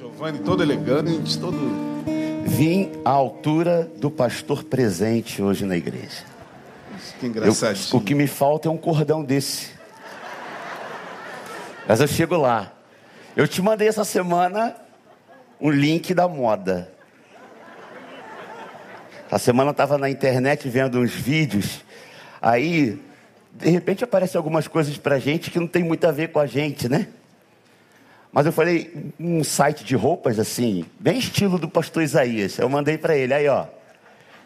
Giovanni todo elegante, todo. Vim à altura do pastor presente hoje na igreja. Que Eu- engraçadinho. o que me falta é um cordão desse. Mas eu chego lá. Eu te mandei essa semana um link da moda. Essa semana eu estava na internet vendo uns vídeos. Aí, de repente, aparecem algumas coisas pra gente que não tem muito a ver com a gente, né? Mas eu falei, um site de roupas assim, bem estilo do pastor Isaías. Eu mandei pra ele, aí ó,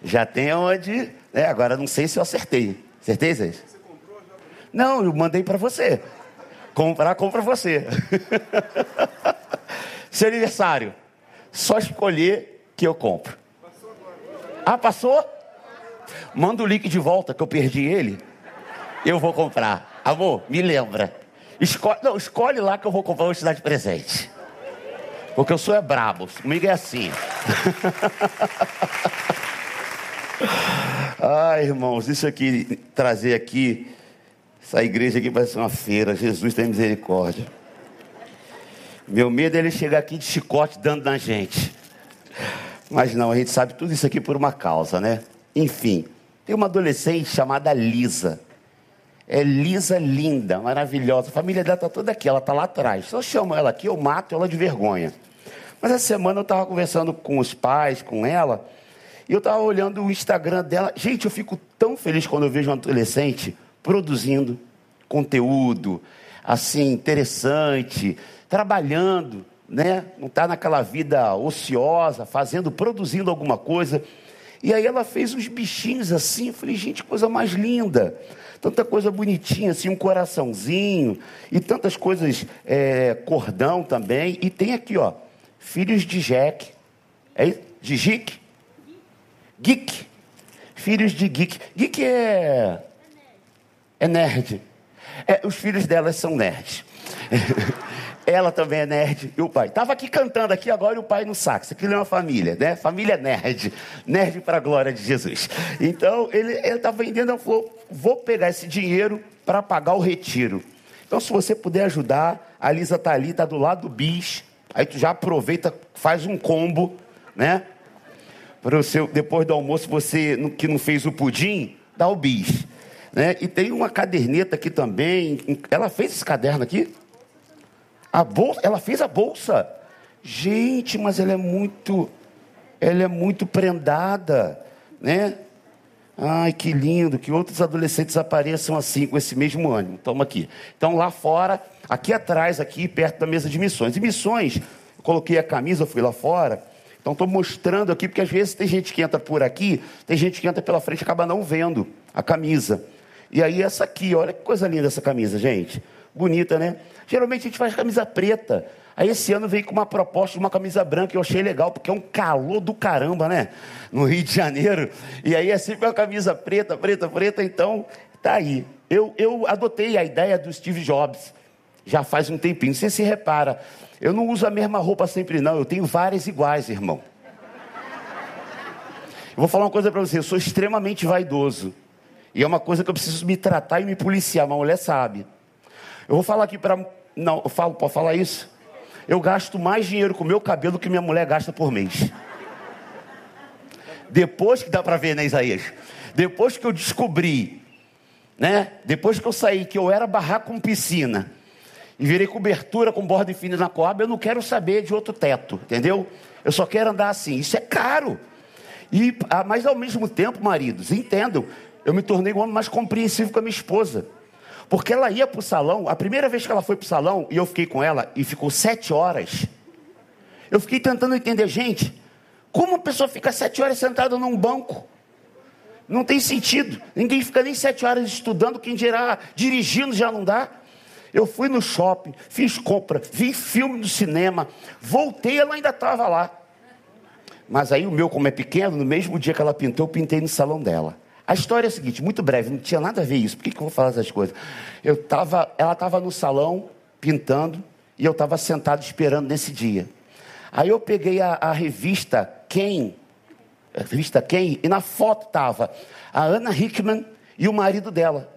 já tem onde, né? Agora não sei se eu acertei. Acertei, Isaías? Não, eu mandei pra você. Comprar, compra você. Seu aniversário, só escolher que eu compro. Ah, passou? Manda o link de volta que eu perdi ele. Eu vou comprar. Amor, me lembra. Escolhe, não, escolhe lá que eu vou vou te dar de presente. Porque eu sou é brabo, comigo é assim. Ai, irmãos, isso aqui, trazer aqui, essa igreja aqui parece uma feira. Jesus tem misericórdia. Meu medo é ele chegar aqui de chicote dando na gente. Mas não, a gente sabe tudo isso aqui por uma causa, né? Enfim, tem uma adolescente chamada Lisa. É Lisa linda, maravilhosa. A família dela está toda aqui, ela está lá atrás. Se eu chamo ela aqui, eu mato ela de vergonha. Mas essa semana eu estava conversando com os pais, com ela, e eu estava olhando o Instagram dela. Gente, eu fico tão feliz quando eu vejo um adolescente produzindo conteúdo, assim, interessante, trabalhando, né? Não está naquela vida ociosa, fazendo, produzindo alguma coisa. E aí ela fez uns bichinhos assim, eu falei, gente, coisa mais linda. Tanta coisa bonitinha, assim, um coraçãozinho, e tantas coisas, é, cordão também. E tem aqui, ó, filhos de Jack. É? De Gick? Geek. Filhos de Geek. Geek é. É nerd. É, os filhos delas são nerds. Ela também é nerd. E o pai. Estava aqui cantando aqui agora e o pai no sax. Aquilo é uma família, né? Família nerd. Nerd para a glória de Jesus. Então, ele estava vendendo, ela falou: vou pegar esse dinheiro para pagar o retiro. Então, se você puder ajudar, a Lisa está ali, está do lado do bis. Aí tu já aproveita, faz um combo, né? Para o seu, depois do almoço, você que não fez o pudim, dá o bis. Né? E tem uma caderneta aqui também. Ela fez esse caderno aqui? A bolsa, ela fez a bolsa. Gente, mas ela é muito, ela é muito prendada, né? Ai, que lindo, que outros adolescentes apareçam assim, com esse mesmo ânimo. Toma aqui. Então, lá fora, aqui atrás, aqui perto da mesa de missões. E missões, coloquei a camisa, fui lá fora. Então, estou mostrando aqui, porque às vezes tem gente que entra por aqui, tem gente que entra pela frente e acaba não vendo a camisa. E aí, essa aqui, olha que coisa linda essa camisa, gente. Bonita, né? Geralmente a gente faz camisa preta. Aí esse ano veio com uma proposta de uma camisa branca, eu achei legal, porque é um calor do caramba, né? No Rio de Janeiro. E aí é sempre uma camisa preta, preta, preta, então tá aí. Eu, eu adotei a ideia do Steve Jobs, já faz um tempinho. Você se repara, eu não uso a mesma roupa sempre, não. Eu tenho várias iguais, irmão. Eu vou falar uma coisa para você, eu sou extremamente vaidoso. E é uma coisa que eu preciso me tratar e me policiar, uma mulher sabe. Eu vou falar aqui para. Não, eu falo, pode falar isso? Eu gasto mais dinheiro com meu cabelo que minha mulher gasta por mês. Depois que dá para ver, né, Isaías? Depois que eu descobri, né? Depois que eu saí, que eu era barraco com piscina e virei cobertura com borda infinita na Coab, eu não quero saber de outro teto, entendeu? Eu só quero andar assim. Isso é caro. E, ah, mas ao mesmo tempo, maridos, entendam, eu me tornei um homem mais compreensivo com a minha esposa. Porque ela ia para o salão, a primeira vez que ela foi para o salão, e eu fiquei com ela, e ficou sete horas. Eu fiquei tentando entender, gente, como uma pessoa fica sete horas sentada num banco? Não tem sentido. Ninguém fica nem sete horas estudando, quem dirá dirigindo já não dá. Eu fui no shopping, fiz compra, vi filme do cinema, voltei, ela ainda estava lá. Mas aí o meu, como é pequeno, no mesmo dia que ela pintou, eu pintei no salão dela. A história é a seguinte, muito breve, não tinha nada a ver isso. Por que, que eu vou falar essas coisas? Eu tava, ela estava no salão pintando e eu estava sentado esperando nesse dia. Aí eu peguei a, a revista Quem, a revista Quem, e na foto estava a Ana Hickman e o marido dela.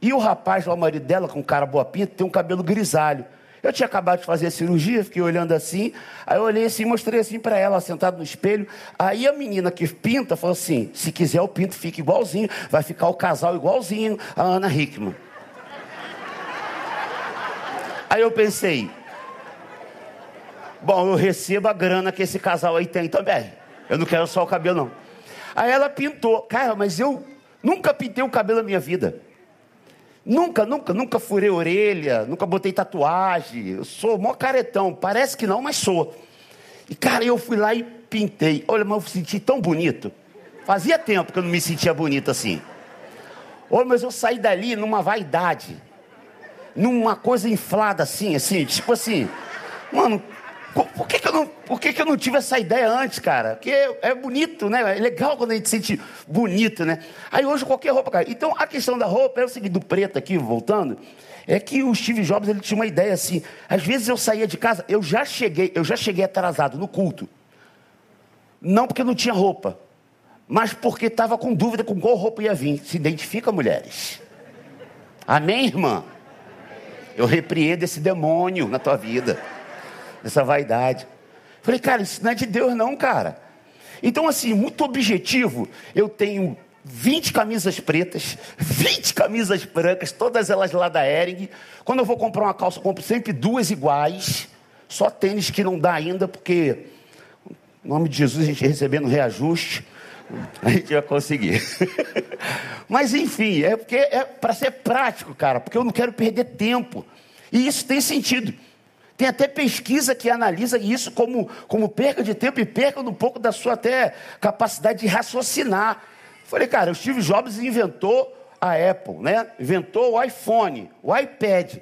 E o rapaz lá, o marido dela, com cara boa pinta, tem um cabelo grisalho. Eu tinha acabado de fazer a cirurgia, fiquei olhando assim, aí eu olhei assim, mostrei assim para ela, sentada no espelho. Aí a menina que pinta falou assim: se quiser o pinto fica igualzinho, vai ficar o casal igualzinho a Ana Hickman. Aí eu pensei, bom, eu recebo a grana que esse casal aí tem também. Eu não quero só o cabelo, não. Aí ela pintou. Cara, mas eu nunca pintei o cabelo na minha vida. Nunca, nunca, nunca furei orelha, nunca botei tatuagem. Eu sou mó caretão. Parece que não, mas sou. E, cara, eu fui lá e pintei. Olha, mas eu me senti tão bonito. Fazia tempo que eu não me sentia bonito assim. Olha, mas eu saí dali numa vaidade. Numa coisa inflada assim, assim, tipo assim. Mano, por que, que, eu não, por que, que eu não tive essa ideia antes, cara? Porque é bonito, né? É legal quando a gente se sente bonito, né? Aí hoje qualquer roupa, cara. Então a questão da roupa é o seguinte, do preto aqui, voltando, é que o Steve Jobs ele tinha uma ideia assim. Às vezes eu saía de casa, eu já cheguei, eu já cheguei atrasado no culto. Não porque não tinha roupa, mas porque estava com dúvida com qual roupa ia vir. Se identifica, mulheres. Amém, irmã? Eu repreendo esse demônio na tua vida essa vaidade. Falei, cara, isso não é de Deus, não, cara. Então, assim, muito objetivo. Eu tenho 20 camisas pretas, 20 camisas brancas, todas elas lá da Ering. Quando eu vou comprar uma calça, eu compro sempre duas iguais. Só tênis que não dá ainda, porque, em nome de Jesus, a gente recebendo reajuste, a gente vai conseguir. Mas, enfim, é porque é para ser prático, cara, porque eu não quero perder tempo. E isso tem sentido. Tem até pesquisa que analisa isso como, como perca de tempo e perca um pouco da sua até capacidade de raciocinar. Falei, cara, o Steve Jobs inventou a Apple, né? Inventou o iPhone, o iPad.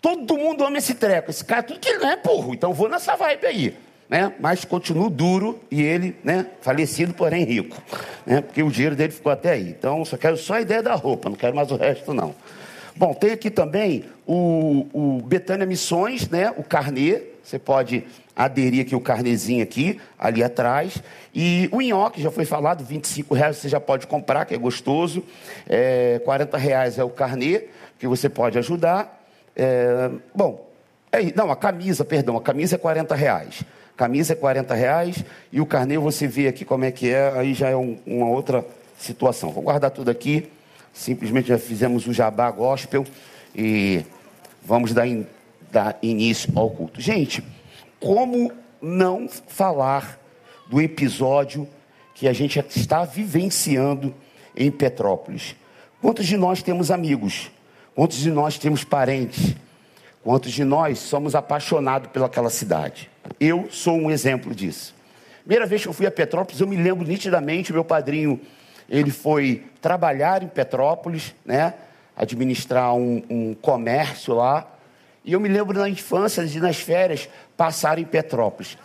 Todo mundo ama esse treco. Esse cara, tudo que ele não é burro. Então vou nessa vibe aí. Né? Mas continuo duro e ele, né? Falecido, porém rico. Né? Porque o dinheiro dele ficou até aí. Então só quero só a ideia da roupa, não quero mais o resto, não. Bom, tem aqui também o, o Betânia Missões, né? O carnê. Você pode aderir aqui o carnezinho aqui, ali atrás. E o nhoque, já foi falado, 25 reais você já pode comprar, que é gostoso. É, 40 reais é o carnê, que você pode ajudar. É, bom, é, não, a camisa, perdão, a camisa é 40 reais. Camisa é 40 reais e o carnê você vê aqui como é que é, aí já é um, uma outra situação. Vou guardar tudo aqui. Simplesmente já fizemos o jabá gospel e vamos dar, in, dar início ao culto. Gente, como não falar do episódio que a gente está vivenciando em Petrópolis? Quantos de nós temos amigos? Quantos de nós temos parentes? Quantos de nós somos apaixonados pelaquela cidade? Eu sou um exemplo disso. Primeira vez que eu fui a Petrópolis, eu me lembro nitidamente, meu padrinho ele foi trabalhar em Petrópolis, né? administrar um, um comércio lá. E eu me lembro na infância, de nas férias, passar em Petrópolis.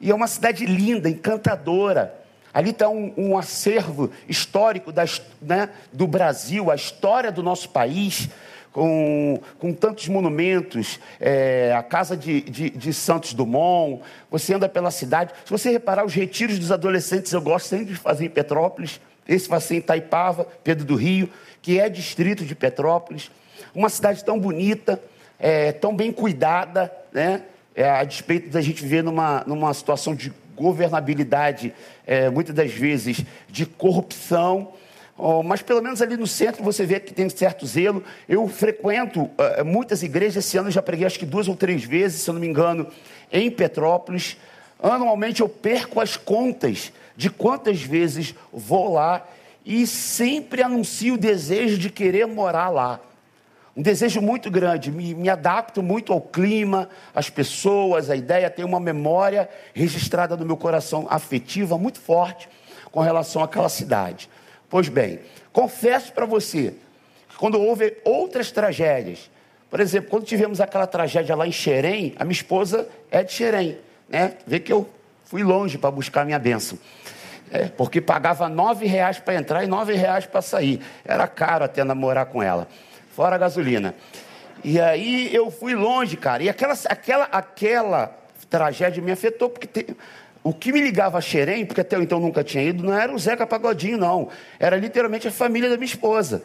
E é uma cidade linda, encantadora. Ali está um, um, acervo histórico né, do Brasil, a história do nosso país, com, com tantos monumentos, é, a casa de, de, de, Santos Dumont. Você anda pela cidade. Se você reparar, os retiros dos adolescentes eu gosto sempre de fazer em Petrópolis. Esse vai ser em Itaipava, Pedro do Rio, que é distrito de Petrópolis. Uma cidade tão bonita, é, tão bem cuidada, né? É, a despeito da gente viver numa, numa situação de governabilidade, é, muitas das vezes de corrupção, oh, mas pelo menos ali no centro você vê que tem certo zelo. Eu frequento uh, muitas igrejas, esse ano já preguei acho que duas ou três vezes, se eu não me engano, em Petrópolis. Anualmente eu perco as contas de quantas vezes vou lá e sempre anuncio o desejo de querer morar lá. Um desejo muito grande, me, me adapto muito ao clima, às pessoas, a ideia, tem uma memória registrada no meu coração afetiva muito forte com relação àquela cidade. Pois bem, confesso para você que quando houve outras tragédias, por exemplo, quando tivemos aquela tragédia lá em Xerém, a minha esposa é de Xerém, né? Vê que eu fui longe para buscar minha bênção. É, porque pagava nove reais para entrar e nove reais para sair. Era caro até namorar com ela. Fora a gasolina. E aí eu fui longe, cara. E aquela, aquela, aquela tragédia me afetou, porque te, o que me ligava a Xerém, porque até então nunca tinha ido, não era o Zeca Pagodinho, não. Era literalmente a família da minha esposa.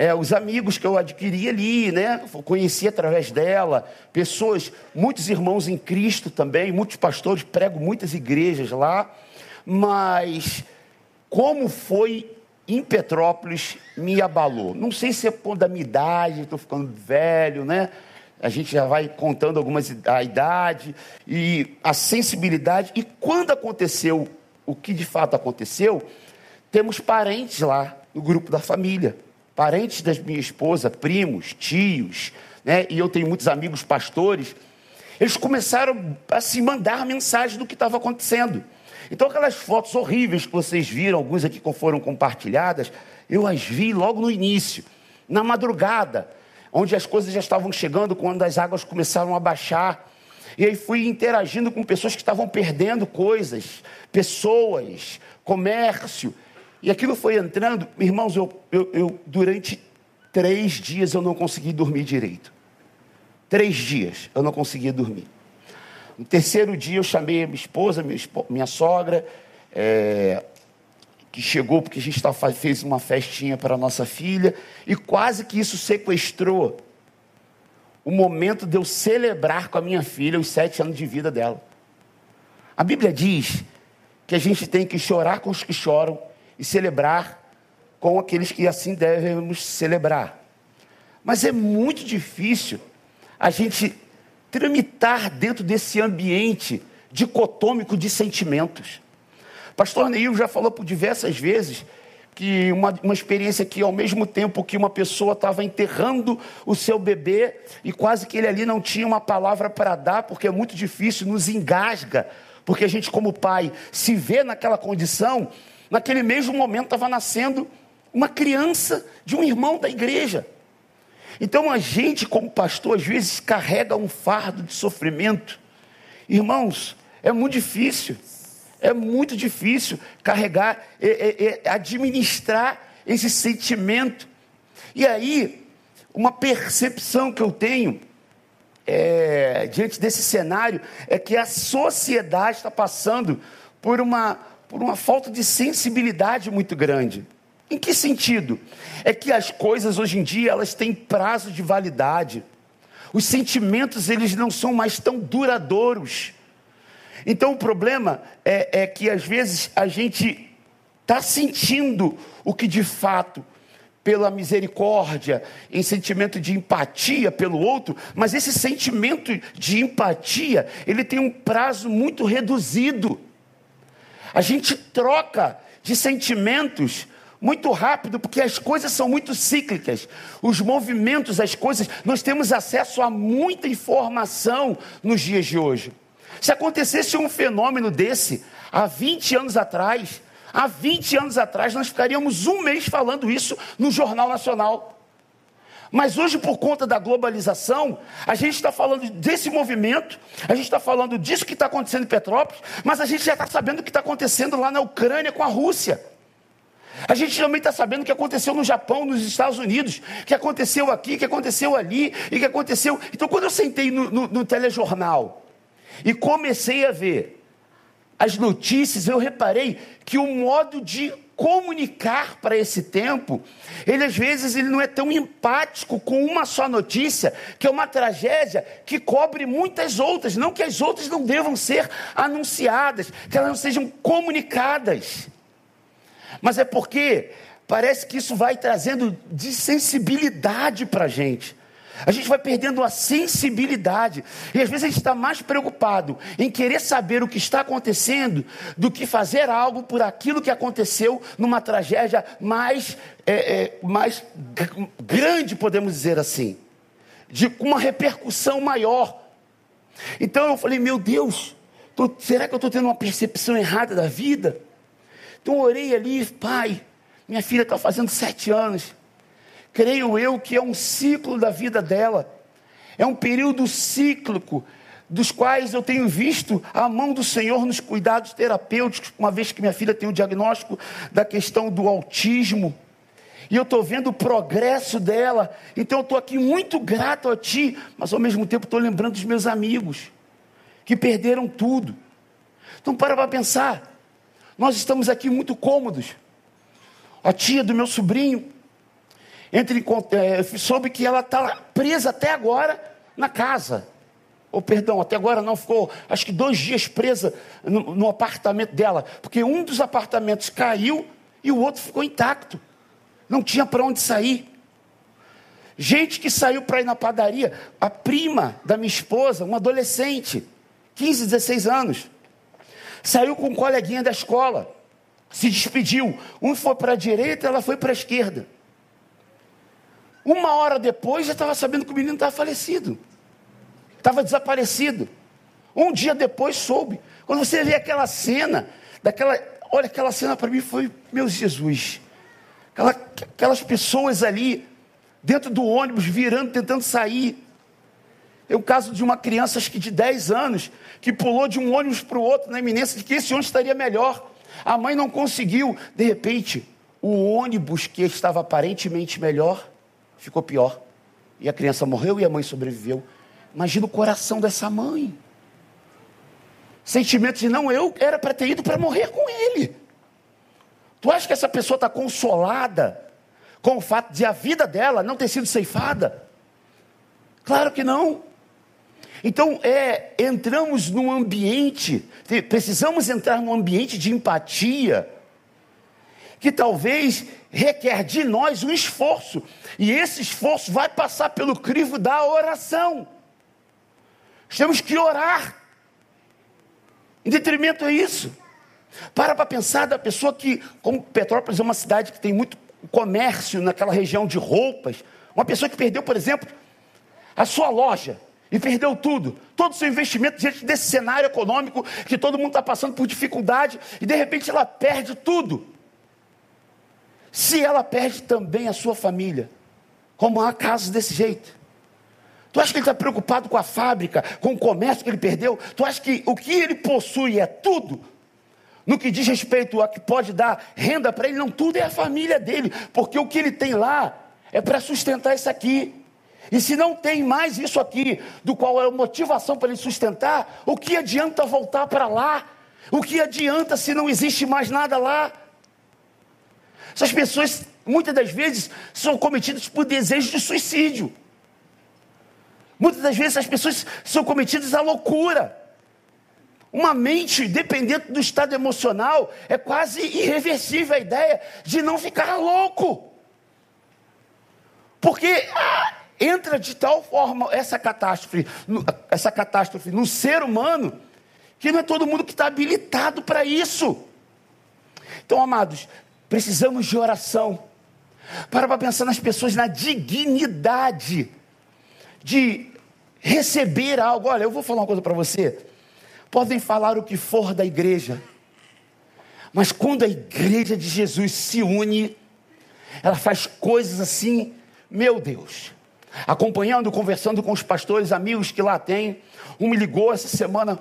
É, os amigos que eu adquiri ali, né? Conheci através dela, pessoas, muitos irmãos em Cristo também, muitos pastores, prego muitas igrejas lá, mas como foi em Petrópolis me abalou. Não sei se é por da minha idade, estou ficando velho, né? A gente já vai contando algumas a idade e a sensibilidade. E quando aconteceu o que de fato aconteceu, temos parentes lá no grupo da família, parentes da minha esposa, primos, tios, né? E eu tenho muitos amigos pastores. Eles começaram a se mandar mensagem do que estava acontecendo. Então, aquelas fotos horríveis que vocês viram, algumas aqui foram compartilhadas, eu as vi logo no início, na madrugada, onde as coisas já estavam chegando, quando as águas começaram a baixar. E aí fui interagindo com pessoas que estavam perdendo coisas, pessoas, comércio. E aquilo foi entrando. Irmãos, eu, eu, eu durante três dias eu não consegui dormir direito. Três dias eu não conseguia dormir. No terceiro dia eu chamei a minha esposa, minha, minha sogra, é, que chegou porque a gente tá, fez uma festinha para nossa filha, e quase que isso sequestrou o momento de eu celebrar com a minha filha os sete anos de vida dela. A Bíblia diz que a gente tem que chorar com os que choram e celebrar com aqueles que assim devemos celebrar. Mas é muito difícil a gente tramitar dentro desse ambiente dicotômico de sentimentos. Pastor Neil já falou por diversas vezes que uma, uma experiência que, ao mesmo tempo que uma pessoa estava enterrando o seu bebê e quase que ele ali não tinha uma palavra para dar, porque é muito difícil, nos engasga, porque a gente, como pai, se vê naquela condição, naquele mesmo momento estava nascendo uma criança de um irmão da igreja. Então a gente, como pastor, às vezes carrega um fardo de sofrimento. Irmãos, é muito difícil. É muito difícil carregar, é, é, é, administrar esse sentimento. E aí, uma percepção que eu tenho é, diante desse cenário é que a sociedade está passando por uma, por uma falta de sensibilidade muito grande. Em que sentido? É que as coisas hoje em dia elas têm prazo de validade. Os sentimentos eles não são mais tão duradouros. Então o problema é, é que às vezes a gente está sentindo o que de fato pela misericórdia, em sentimento de empatia pelo outro, mas esse sentimento de empatia, ele tem um prazo muito reduzido. A gente troca de sentimentos muito rápido, porque as coisas são muito cíclicas. Os movimentos, as coisas, nós temos acesso a muita informação nos dias de hoje. Se acontecesse um fenômeno desse há 20 anos atrás, há 20 anos atrás nós ficaríamos um mês falando isso no Jornal Nacional. Mas hoje, por conta da globalização, a gente está falando desse movimento, a gente está falando disso que está acontecendo em Petrópolis, mas a gente já está sabendo o que está acontecendo lá na Ucrânia com a Rússia. A gente também está sabendo o que aconteceu no Japão, nos Estados Unidos, que aconteceu aqui, que aconteceu ali, e que aconteceu. Então, quando eu sentei no, no, no telejornal e comecei a ver as notícias, eu reparei que o modo de comunicar para esse tempo, ele às vezes ele não é tão empático com uma só notícia, que é uma tragédia que cobre muitas outras, não que as outras não devam ser anunciadas, que elas não sejam comunicadas mas é porque parece que isso vai trazendo de sensibilidade para a gente. A gente vai perdendo a sensibilidade. E às vezes a gente está mais preocupado em querer saber o que está acontecendo do que fazer algo por aquilo que aconteceu numa tragédia mais, é, é, mais grande, podemos dizer assim, de uma repercussão maior. Então eu falei, meu Deus, tô, será que eu estou tendo uma percepção errada da vida? Então orei ali, pai, minha filha está fazendo sete anos. Creio eu que é um ciclo da vida dela. É um período cíclico, dos quais eu tenho visto a mão do Senhor nos cuidados terapêuticos, uma vez que minha filha tem o diagnóstico da questão do autismo. E eu estou vendo o progresso dela. Então eu estou aqui muito grato a Ti, mas ao mesmo tempo estou lembrando dos meus amigos que perderam tudo. Então para para pensar. Nós estamos aqui muito cômodos. A tia do meu sobrinho, entre, é, soube que ela está presa até agora na casa. Ou oh, perdão, até agora não ficou, acho que dois dias presa no, no apartamento dela, porque um dos apartamentos caiu e o outro ficou intacto. Não tinha para onde sair. Gente que saiu para ir na padaria, a prima da minha esposa, uma adolescente, 15, 16 anos, saiu com um coleguinha da escola, se despediu. Um foi para a direita, ela foi para a esquerda. Uma hora depois já estava sabendo que o menino estava falecido, estava desaparecido. Um dia depois soube. Quando você vê aquela cena, daquela, olha aquela cena para mim foi meu Jesus, aquela, aquelas pessoas ali dentro do ônibus virando, tentando sair. É o caso de uma criança, acho que de 10 anos, que pulou de um ônibus para o outro na iminência de que esse ônibus estaria melhor. A mãe não conseguiu. De repente, o ônibus que estava aparentemente melhor ficou pior. E a criança morreu e a mãe sobreviveu. Imagina o coração dessa mãe. Sentimento de não, eu era para ter ido para morrer com ele. Tu acha que essa pessoa está consolada com o fato de a vida dela não ter sido ceifada? Claro que não. Então, é, entramos num ambiente, precisamos entrar num ambiente de empatia, que talvez requer de nós um esforço, e esse esforço vai passar pelo crivo da oração. Temos que orar, em detrimento a isso. Para para pensar da pessoa que, como Petrópolis é uma cidade que tem muito comércio naquela região de roupas, uma pessoa que perdeu, por exemplo, a sua loja, e perdeu tudo, todo o seu investimento diante desse cenário econômico que todo mundo está passando por dificuldade e de repente ela perde tudo. Se ela perde também a sua família, como há casos desse jeito. Tu acha que ele está preocupado com a fábrica, com o comércio que ele perdeu? Tu acha que o que ele possui é tudo? No que diz respeito a que pode dar renda para ele, não, tudo é a família dele, porque o que ele tem lá é para sustentar isso aqui. E se não tem mais isso aqui, do qual é a motivação para ele sustentar, o que adianta voltar para lá? O que adianta se não existe mais nada lá? Essas pessoas, muitas das vezes, são cometidas por desejo de suicídio. Muitas das vezes, as pessoas são cometidas à loucura. Uma mente dependente do estado emocional é quase irreversível a ideia de não ficar louco. Porque ah, entra de tal forma essa catástrofe, essa catástrofe no ser humano, que não é todo mundo que está habilitado para isso. Então, amados, precisamos de oração. Para para pensar nas pessoas na dignidade de receber algo. Olha, eu vou falar uma coisa para você. Podem falar o que for da igreja, mas quando a igreja de Jesus se une, ela faz coisas assim, meu Deus acompanhando, conversando com os pastores, amigos que lá tem. Um me ligou essa semana,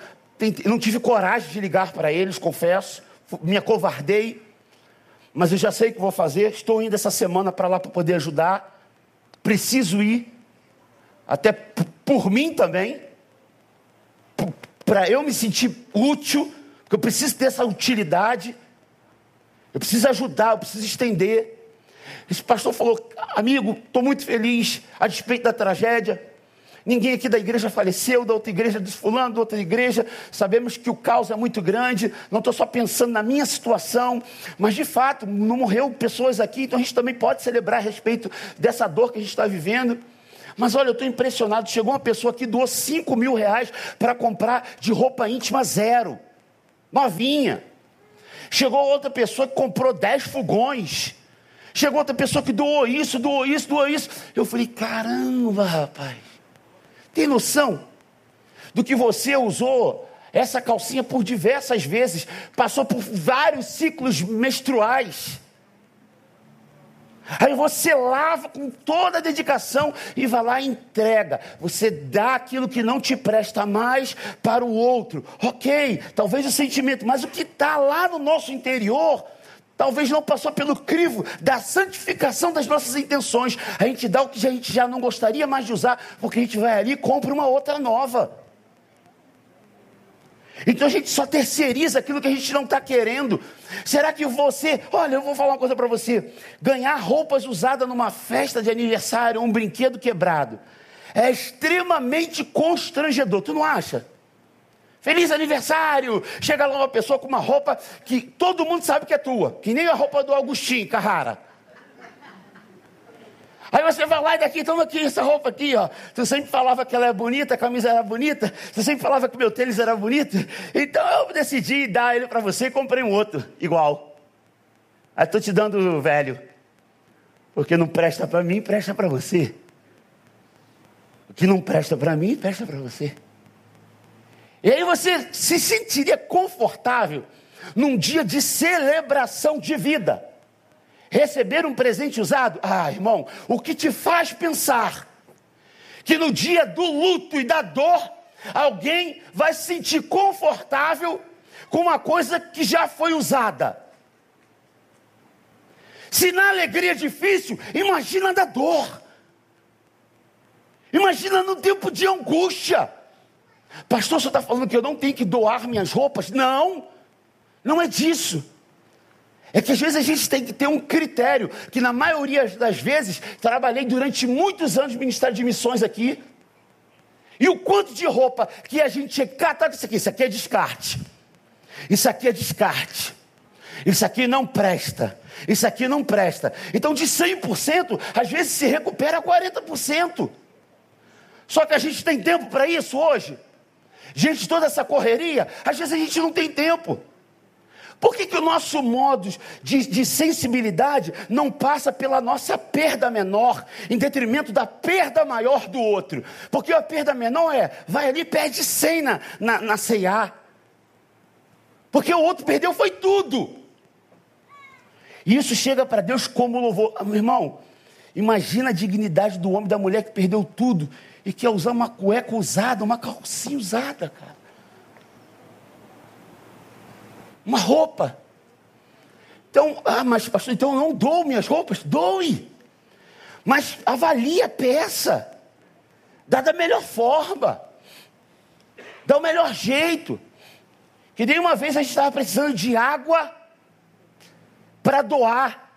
não tive coragem de ligar para eles, confesso, me acovardei, mas eu já sei o que vou fazer. Estou indo essa semana para lá para poder ajudar. Preciso ir, até por mim também, para eu me sentir útil, porque eu preciso ter essa utilidade. Eu preciso ajudar, eu preciso estender. Esse pastor falou: Amigo, estou muito feliz a despeito da tragédia. Ninguém aqui da igreja faleceu, da outra igreja desfulando, da outra igreja. Sabemos que o caos é muito grande. Não estou só pensando na minha situação, mas de fato, não morreu pessoas aqui, então a gente também pode celebrar a respeito dessa dor que a gente está vivendo. Mas olha, eu estou impressionado. Chegou uma pessoa que doou 5 mil reais para comprar de roupa íntima zero, novinha. Chegou outra pessoa que comprou 10 fogões. Chegou outra pessoa que doou isso, doou isso, doou isso. Eu falei: caramba, rapaz, tem noção do que você usou essa calcinha por diversas vezes, passou por vários ciclos menstruais. Aí você lava com toda a dedicação e vai lá e entrega. Você dá aquilo que não te presta mais para o outro. Ok, talvez o sentimento, mas o que está lá no nosso interior talvez não passou pelo crivo da santificação das nossas intenções. A gente dá o que a gente já não gostaria mais de usar, porque a gente vai ali e compra uma outra nova. Então a gente só terceiriza aquilo que a gente não está querendo. Será que você, olha, eu vou falar uma coisa para você: ganhar roupas usadas numa festa de aniversário, um brinquedo quebrado, é extremamente constrangedor, tu não acha? Feliz aniversário! Chega lá uma pessoa com uma roupa que todo mundo sabe que é tua, que nem a roupa do Agostinho Carrara. Aí você vai lá e daqui, toma aqui essa roupa aqui, ó. Tu sempre falava que ela é bonita, a camisa era bonita. Tu sempre falava que meu tênis era bonito. Então eu decidi dar ele para você e comprei um outro, igual. Aí estou te dando o velho. Porque não presta para mim, presta para você. O que não presta para mim, presta para você. E aí você se sentiria confortável num dia de celebração de vida. Receber um presente usado? Ah, irmão, o que te faz pensar que no dia do luto e da dor, alguém vai se sentir confortável com uma coisa que já foi usada? Se na alegria é difícil, imagina na dor. Imagina no tempo de angústia. Pastor, você está falando que eu não tenho que doar minhas roupas? Não, não é disso. É que às vezes a gente tem que ter um critério, que na maioria das vezes, trabalhei durante muitos anos no Ministério de Missões aqui, e o quanto de roupa que a gente cata isso aqui, isso aqui é descarte, isso aqui é descarte, isso aqui não presta, isso aqui não presta. Então de 100%, às vezes se recupera 40%. Só que a gente tem tempo para isso hoje? Gente, toda essa correria, às vezes a gente não tem tempo. Por que, que o nosso modo de, de, sensibilidade não passa pela nossa perda menor, em detrimento da perda maior do outro? Porque a perda menor é, vai ali e perde 100 na, na, na. Porque o outro perdeu foi tudo. E isso chega para Deus como louvor. Ah, meu irmão, imagina a dignidade do homem, da mulher que perdeu tudo e quer usar uma cueca usada, uma calcinha usada, cara. uma roupa. Então, ah, mas pastor, então eu não dou minhas roupas? Doe. Mas avalie a peça. Dá da melhor forma. Dá o melhor jeito. Que nem uma vez a gente estava precisando de água para doar.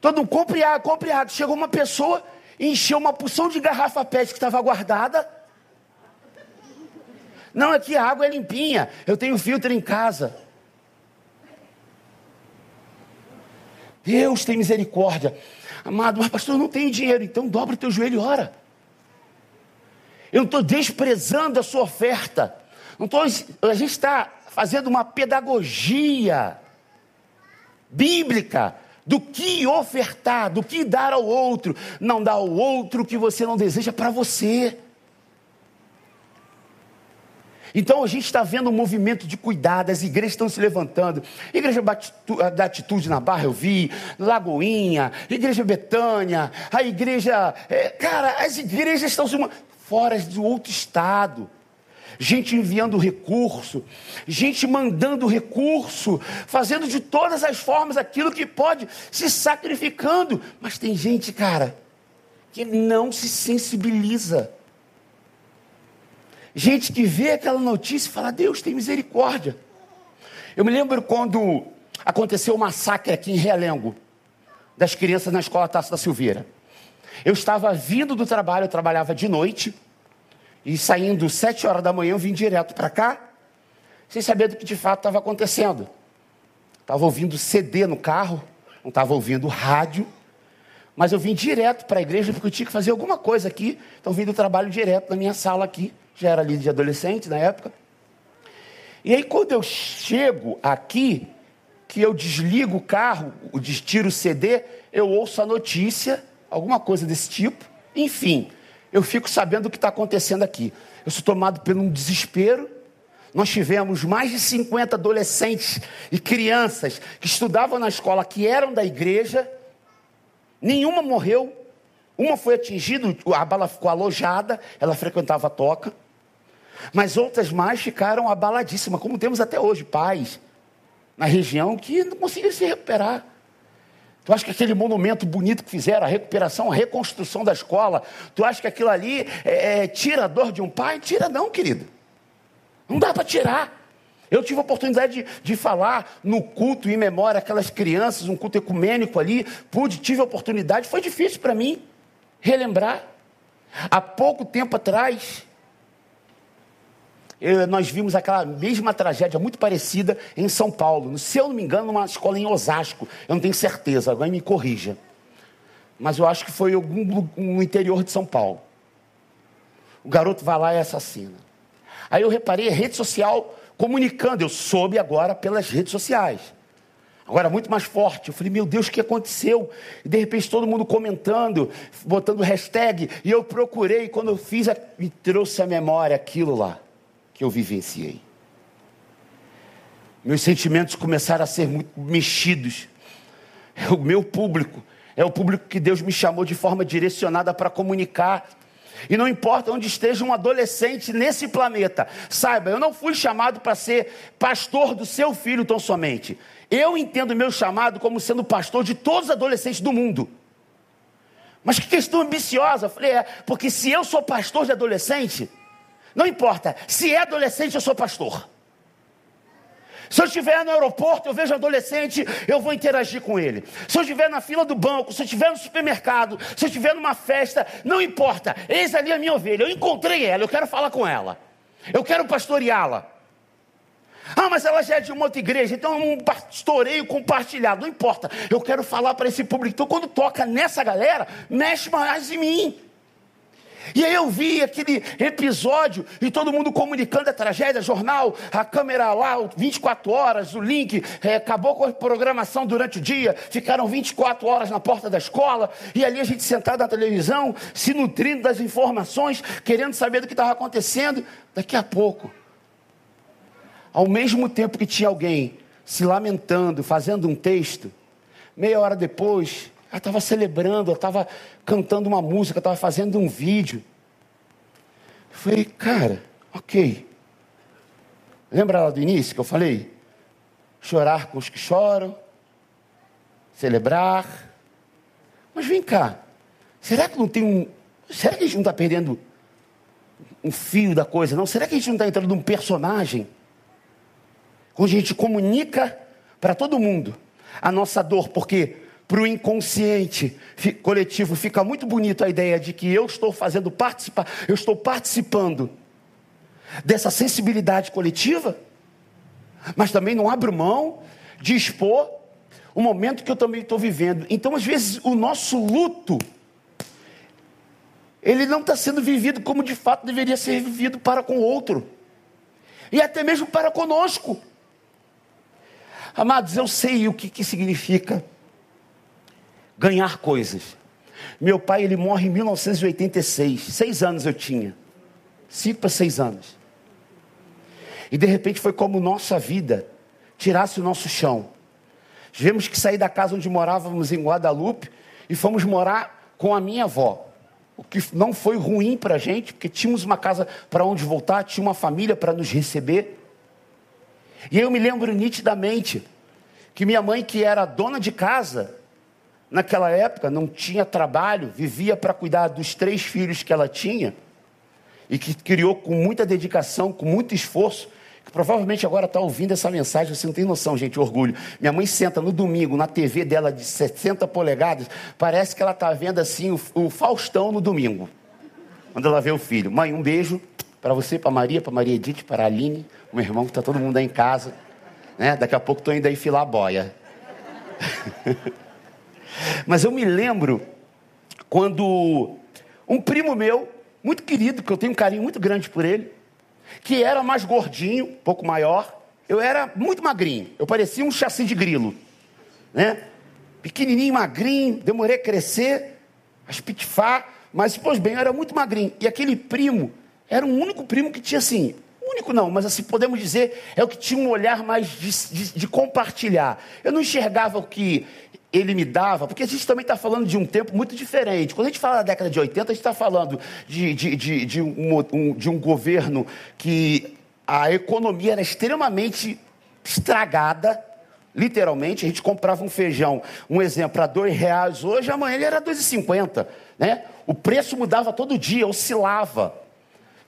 Todo mundo, compre água, compre água. Chegou uma pessoa, encheu uma porção de garrafa PET que estava guardada não, aqui a água é limpinha. Eu tenho filtro em casa. Deus tem misericórdia. Amado, mas pastor, eu não tenho dinheiro. Então dobra o teu joelho e ora. Eu não estou desprezando a sua oferta. Não tô, a gente está fazendo uma pedagogia bíblica do que ofertar, do que dar ao outro. Não dá ao outro o que você não deseja para você. Então a gente está vendo um movimento de cuidado, as igrejas estão se levantando. Igreja da Atitude na Barra eu vi, Lagoinha, Igreja Betânia, a igreja. É, cara, as igrejas estão se. fora de outro estado. Gente enviando recurso, gente mandando recurso, fazendo de todas as formas aquilo que pode, se sacrificando. Mas tem gente, cara, que não se sensibiliza. Gente que vê aquela notícia e fala: Deus tem misericórdia. Eu me lembro quando aconteceu o um massacre aqui em Realengo, das crianças na escola Taça da Silveira. Eu estava vindo do trabalho, eu trabalhava de noite, e saindo sete horas da manhã, eu vim direto para cá, sem saber do que de fato estava acontecendo. Estava ouvindo CD no carro, não estava ouvindo rádio, mas eu vim direto para a igreja porque eu tinha que fazer alguma coisa aqui, então vim do trabalho direto na minha sala aqui já era líder de adolescente na época. E aí, quando eu chego aqui, que eu desligo o carro, tiro o CD, eu ouço a notícia, alguma coisa desse tipo. Enfim, eu fico sabendo o que está acontecendo aqui. Eu sou tomado por um desespero. Nós tivemos mais de 50 adolescentes e crianças que estudavam na escola, que eram da igreja. Nenhuma morreu. Uma foi atingida, a bala ficou alojada, ela frequentava a toca. Mas outras mais ficaram abaladíssimas, como temos até hoje, pais na região que não conseguiram se recuperar. Tu acha que aquele monumento bonito que fizeram, a recuperação, a reconstrução da escola, tu acha que aquilo ali é, é, tira a dor de um pai? Tira não, querido. Não dá para tirar. Eu tive a oportunidade de, de, falar no culto em memória aquelas crianças, um culto ecumênico ali. Pude, tive a oportunidade. Foi difícil para mim relembrar. Há pouco tempo atrás, nós vimos aquela mesma tragédia, muito parecida, em São Paulo. Se eu não me engano, numa escola em Osasco. Eu não tenho certeza, agora me corrija. Mas eu acho que foi algum, no interior de São Paulo. O garoto vai lá e assassina. Aí eu reparei a rede social comunicando, eu soube agora pelas redes sociais. Agora muito mais forte. Eu falei, meu Deus, o que aconteceu? E de repente todo mundo comentando, botando hashtag. E eu procurei, quando eu fiz, me trouxe à memória aquilo lá que eu vivenciei. Meus sentimentos começaram a ser muito mexidos. O meu público é o público que Deus me chamou de forma direcionada para comunicar. E não importa onde esteja um adolescente nesse planeta, saiba, eu não fui chamado para ser pastor do seu filho tão somente. Eu entendo meu chamado como sendo pastor de todos os adolescentes do mundo. Mas que questão ambiciosa. Eu falei, é, porque se eu sou pastor de adolescente, não importa, se é adolescente, eu sou pastor. Se eu estiver no aeroporto, eu vejo adolescente, eu vou interagir com ele. Se eu estiver na fila do banco, se eu estiver no supermercado, se eu estiver numa festa, não importa. Eis ali a minha ovelha. Eu encontrei ela, eu quero falar com ela. Eu quero pastoreá-la. Ah, mas ela já é de uma outra igreja, então é um pastoreio compartilhado. Não importa. Eu quero falar para esse público. Então, quando toca nessa galera, mexe mais em mim. E aí eu vi aquele episódio e todo mundo comunicando a tragédia, jornal, a câmera lá, 24 horas, o link, é, acabou com a programação durante o dia, ficaram 24 horas na porta da escola, e ali a gente sentado na televisão, se nutrindo das informações, querendo saber do que estava acontecendo. Daqui a pouco, ao mesmo tempo que tinha alguém se lamentando, fazendo um texto, meia hora depois, ela estava celebrando, ela estava cantando uma música, estava fazendo um vídeo. Eu falei, cara, ok. Lembra lá do início que eu falei? Chorar com os que choram, celebrar. Mas vem cá, será que não tem um. Será que a gente não está perdendo um fio da coisa, não? Será que a gente não está entrando num personagem? Onde a gente comunica para todo mundo a nossa dor, porque para o inconsciente coletivo fica muito bonito a ideia de que eu estou fazendo participar, eu estou participando dessa sensibilidade coletiva, mas também não abro mão de expor o momento que eu também estou vivendo. Então, às vezes, o nosso luto, ele não está sendo vivido como de fato deveria ser vivido para com o outro, e até mesmo para conosco. Amados, eu sei o que, que significa ganhar coisas. Meu pai, ele morre em 1986. Seis anos eu tinha. Cinco para seis anos. E de repente foi como nossa vida tirasse o nosso chão. Tivemos que sair da casa onde morávamos em Guadalupe e fomos morar com a minha avó. O que não foi ruim para a gente, porque tínhamos uma casa para onde voltar, tinha uma família para nos receber. E eu me lembro nitidamente que minha mãe, que era dona de casa, naquela época não tinha trabalho, vivia para cuidar dos três filhos que ela tinha e que criou com muita dedicação, com muito esforço, que provavelmente agora está ouvindo essa mensagem, você não tem noção, gente, orgulho. Minha mãe senta no domingo na TV dela de 60 polegadas, parece que ela está vendo assim o, o Faustão no domingo, quando ela vê o filho. Mãe, um beijo para você, para Maria, para Maria Edith, para Aline, o meu irmão que está todo mundo aí em casa. Né? Daqui a pouco estou indo aí filar a boia. Mas eu me lembro quando um primo meu, muito querido, que eu tenho um carinho muito grande por ele, que era mais gordinho, um pouco maior, eu era muito magrinho, eu parecia um chassi de grilo, né? Pequenininho, magrinho, demorei a crescer, a espitifar, mas, pois bem, eu era muito magrinho. E aquele primo era o único primo que tinha assim, único não, mas assim podemos dizer, é o que tinha um olhar mais de, de, de compartilhar. Eu não enxergava o que ele me dava, porque a gente também está falando de um tempo muito diferente. Quando a gente fala da década de 80, a gente está falando de, de, de, de, um, um, de um governo que a economia era extremamente estragada, literalmente. A gente comprava um feijão, um exemplo, a dois reais hoje, amanhã ele era e cinquenta, né? O preço mudava todo dia, oscilava.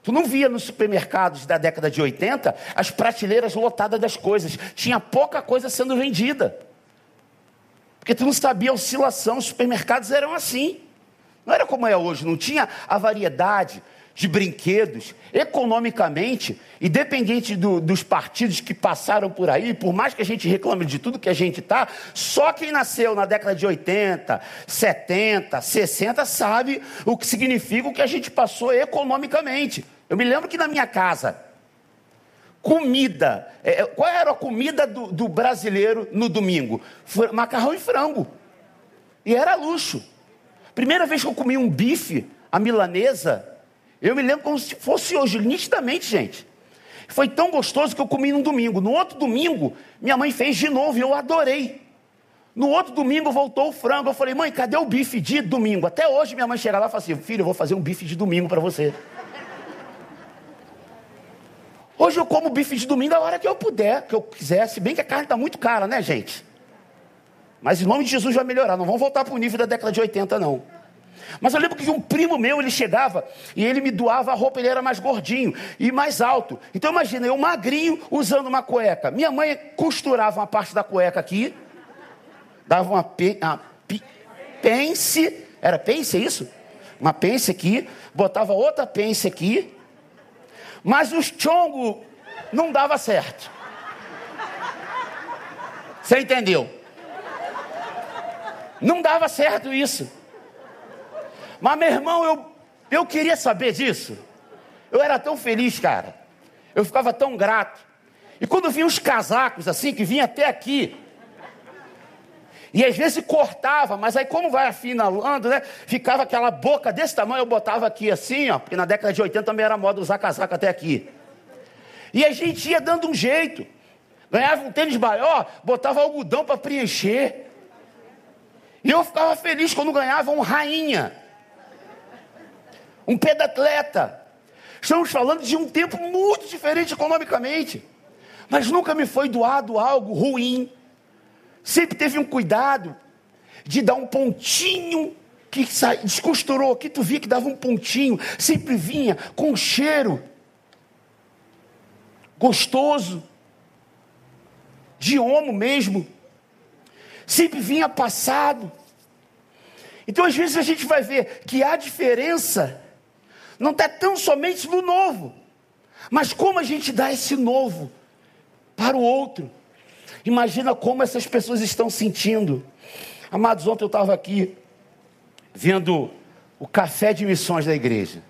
Tu não via nos supermercados da década de 80 as prateleiras lotadas das coisas. Tinha pouca coisa sendo vendida. Porque tu não sabia a oscilação, os supermercados eram assim. Não era como é hoje, não tinha a variedade de brinquedos, economicamente, independente do, dos partidos que passaram por aí, por mais que a gente reclame de tudo que a gente está, só quem nasceu na década de 80, 70, 60 sabe o que significa o que a gente passou economicamente. Eu me lembro que na minha casa, comida, é, é qual era a comida do, do brasileiro no domingo? Macarrão e frango. E era luxo. Primeira vez que eu comi um bife, a milanesa, eu me lembro como se fosse hoje, nitidamente, gente. Foi tão gostoso que eu comi num domingo. No outro domingo, minha mãe fez de novo e eu adorei. No outro domingo voltou o frango. Eu falei, mãe, cadê o bife de domingo? Até hoje minha mãe chega lá e fala assim: filho, eu vou fazer um bife de domingo para você. Hoje eu como bife de domingo a hora que eu puder, que eu quiser, se bem que a carne está muito cara, né, gente? Mas em nome de Jesus vai melhorar, não vamos voltar para o nível da década de 80, não. Mas eu lembro que um primo meu, ele chegava e ele me doava a roupa, ele era mais gordinho e mais alto. Então imagina, eu magrinho usando uma cueca. Minha mãe costurava uma parte da cueca aqui, dava uma, pe, uma pe, pence, era pence, é isso? Uma pence aqui, botava outra pence aqui, mas os chongo não dava certo. Você entendeu? Não dava certo isso. Mas, meu irmão, eu, eu queria saber disso. Eu era tão feliz, cara. Eu ficava tão grato. E quando vinha os casacos assim, que vinha até aqui, e às vezes cortava, mas aí como vai afinalando, né? Ficava aquela boca desse tamanho, eu botava aqui assim, ó, porque na década de 80 também era moda usar casaco até aqui. E a gente ia dando um jeito. Ganhava um tênis maior, botava algodão para preencher. E eu ficava feliz quando ganhava um rainha um pedatleta. Estamos falando de um tempo muito diferente economicamente. Mas nunca me foi doado algo ruim. Sempre teve um cuidado de dar um pontinho que sai, descosturou, que tu via que dava um pontinho, sempre vinha com um cheiro gostoso, de homo mesmo, sempre vinha passado. Então, às vezes, a gente vai ver que há diferença não está tão somente no novo, mas como a gente dá esse novo para o outro. Imagina como essas pessoas estão sentindo. Amados, ontem eu estava aqui vendo o café de missões da igreja,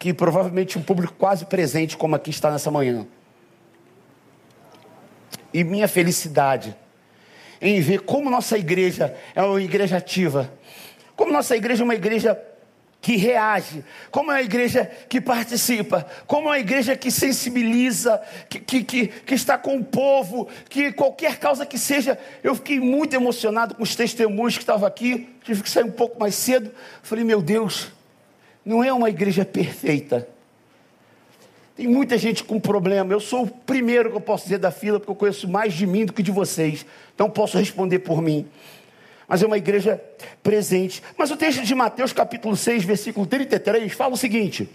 que provavelmente um público quase presente, como aqui está nessa manhã. E minha felicidade em ver como nossa igreja é uma igreja ativa, como nossa igreja é uma igreja que reage, como é uma igreja que participa, como é uma igreja que sensibiliza, que, que, que, que, está com o povo, que qualquer causa que seja, eu fiquei muito emocionado com os testemunhos que estavam aqui, tive que sair um pouco mais cedo, falei, meu Deus, não é uma igreja perfeita, tem muita gente com problema, eu sou o primeiro que eu posso dizer da fila, porque eu conheço mais de mim do que de vocês, então posso responder por mim mas é uma igreja presente. Mas o texto de Mateus, capítulo 6, versículo 33, fala o seguinte: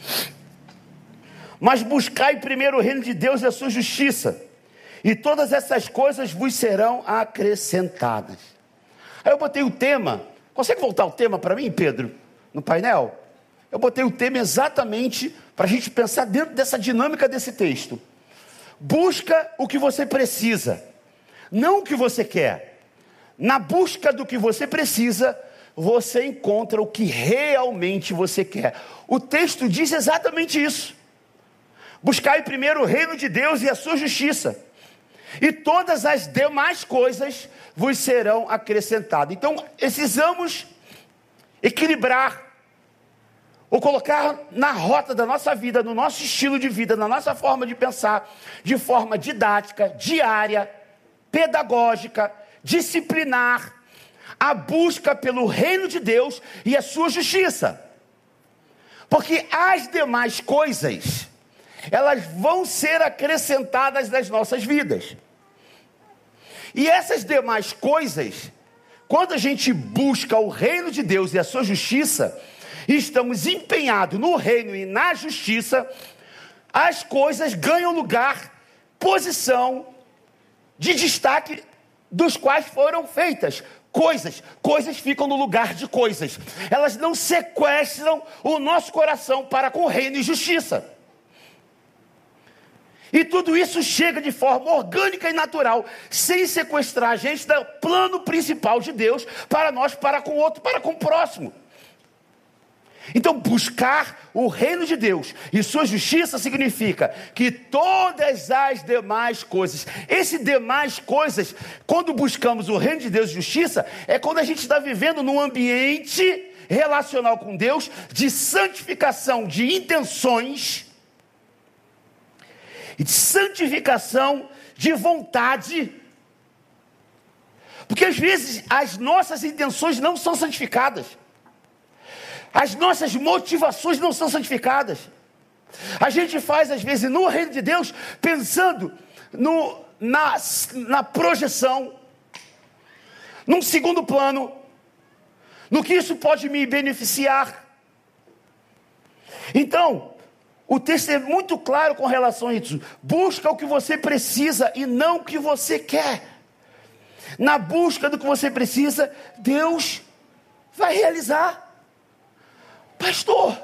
Mas buscai primeiro o reino de Deus e a sua justiça, e todas essas coisas vos serão acrescentadas. Aí eu botei o tema, consegue voltar o tema para mim, Pedro, no painel? Eu botei o tema exatamente para a gente pensar dentro dessa dinâmica desse texto. Busca o que você precisa, não o que você quer. Na busca do que você precisa, você encontra o que realmente você quer. O texto diz exatamente isso. Buscai primeiro o reino de Deus e a sua justiça, e todas as demais coisas vos serão acrescentadas. Então, precisamos equilibrar, ou colocar na rota da nossa vida, no nosso estilo de vida, na nossa forma de pensar, de forma didática, diária, pedagógica, disciplinar a busca pelo reino de Deus e a sua justiça. Porque as demais coisas, elas vão ser acrescentadas nas nossas vidas. E essas demais coisas, quando a gente busca o reino de Deus e a sua justiça, estamos empenhados no reino e na justiça, as coisas ganham lugar, posição de destaque dos quais foram feitas. Coisas, coisas ficam no lugar de coisas. Elas não sequestram o nosso coração para com reino e justiça. E tudo isso chega de forma orgânica e natural, sem sequestrar a gente do plano principal de Deus para nós, para com o outro, para com o próximo. Então, buscar o reino de Deus e sua justiça significa que todas as demais coisas, esse demais coisas, quando buscamos o reino de Deus e justiça, é quando a gente está vivendo num ambiente relacional com Deus de santificação de intenções e de santificação de vontade. Porque às vezes as nossas intenções não são santificadas. As nossas motivações não são santificadas. A gente faz, às vezes, no reino de Deus, pensando no, na, na projeção, num segundo plano, no que isso pode me beneficiar. Então, o texto é muito claro com relação a isso. Busca o que você precisa e não o que você quer. Na busca do que você precisa, Deus vai realizar. Pastor,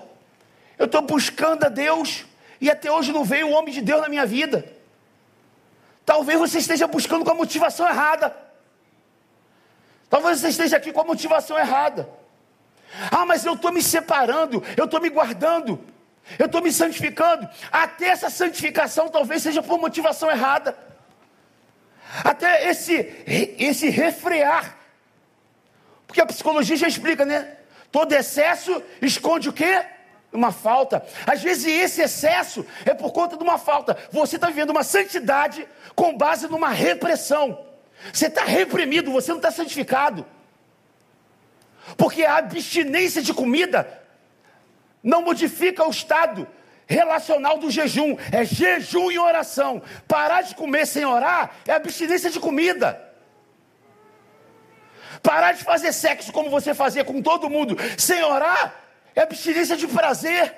eu estou buscando a Deus e até hoje não veio o homem de Deus na minha vida. Talvez você esteja buscando com a motivação errada. Talvez você esteja aqui com a motivação errada. Ah, mas eu estou me separando, eu estou me guardando, eu estou me santificando. Até essa santificação talvez seja por motivação errada. Até esse, esse refrear. Porque a psicologia já explica, né? Todo excesso esconde o quê? Uma falta. Às vezes esse excesso é por conta de uma falta. Você está vivendo uma santidade com base numa repressão. Você está reprimido, você não está santificado. Porque a abstinência de comida não modifica o estado relacional do jejum. É jejum e oração. Parar de comer sem orar é abstinência de comida. Parar de fazer sexo como você fazia com todo mundo, sem orar, é abstinência de prazer.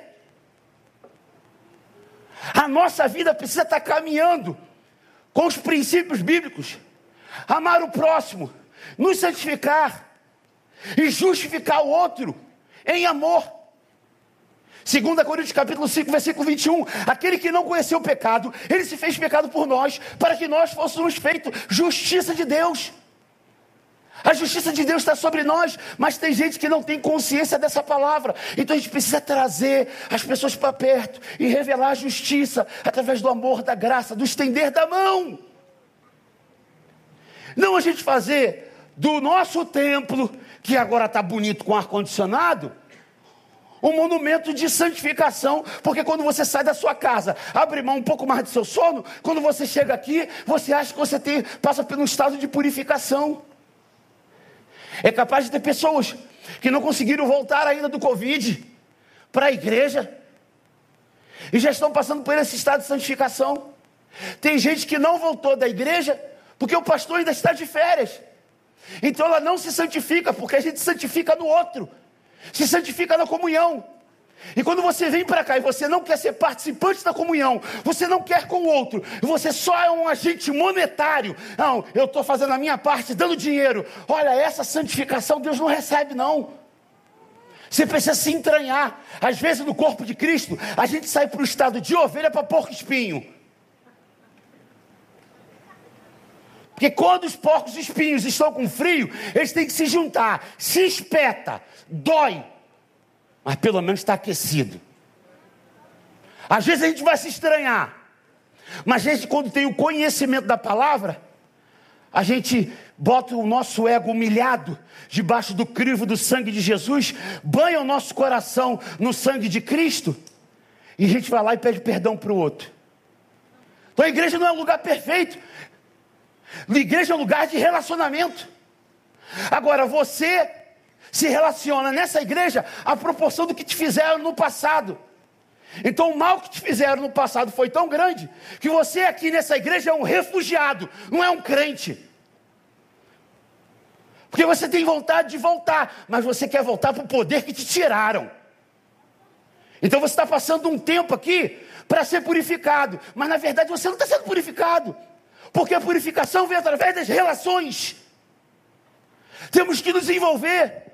A nossa vida precisa estar caminhando com os princípios bíblicos. Amar o próximo, nos santificar e justificar o outro em amor. 2 Coríntios capítulo 5, versículo 21, aquele que não conheceu o pecado, ele se fez pecado por nós, para que nós fôssemos feitos justiça de Deus. A justiça de Deus está sobre nós, mas tem gente que não tem consciência dessa palavra. Então a gente precisa trazer as pessoas para perto e revelar a justiça através do amor, da graça, do estender da mão. Não a gente fazer do nosso templo, que agora está bonito com ar-condicionado, um monumento de santificação, porque quando você sai da sua casa, abre mão um pouco mais do seu sono, quando você chega aqui, você acha que você tem, passa por um estado de purificação. É capaz de ter pessoas que não conseguiram voltar ainda do Covid para a igreja e já estão passando por esse estado de santificação. Tem gente que não voltou da igreja porque o pastor ainda está de férias. Então ela não se santifica, porque a gente santifica no outro, se santifica na comunhão. E quando você vem para cá e você não quer ser participante da comunhão, você não quer com o outro, você só é um agente monetário. Não, eu estou fazendo a minha parte, dando dinheiro. Olha, essa santificação Deus não recebe, não. Você precisa se entranhar. Às vezes, no corpo de Cristo, a gente sai para o estado de ovelha para porco espinho. Porque quando os porcos espinhos estão com frio, eles têm que se juntar, se espeta, dói, mas pelo menos está aquecido. Às vezes a gente vai se estranhar, mas a gente, quando tem o conhecimento da palavra, a gente bota o nosso ego humilhado debaixo do crivo do sangue de Jesus, banha o nosso coração no sangue de Cristo, e a gente vai lá e pede perdão para o outro. Então a igreja não é um lugar perfeito, a igreja é um lugar de relacionamento. Agora você se relaciona nessa igreja à proporção do que te fizeram no passado. Então, o mal que te fizeram no passado foi tão grande que você aqui nessa igreja é um refugiado, não é um crente. Porque você tem vontade de voltar, mas você quer voltar para o poder que te tiraram. Então você está passando um tempo aqui para ser purificado, mas na verdade você não está sendo purificado, porque a purificação vem através das relações. Temos que nos envolver,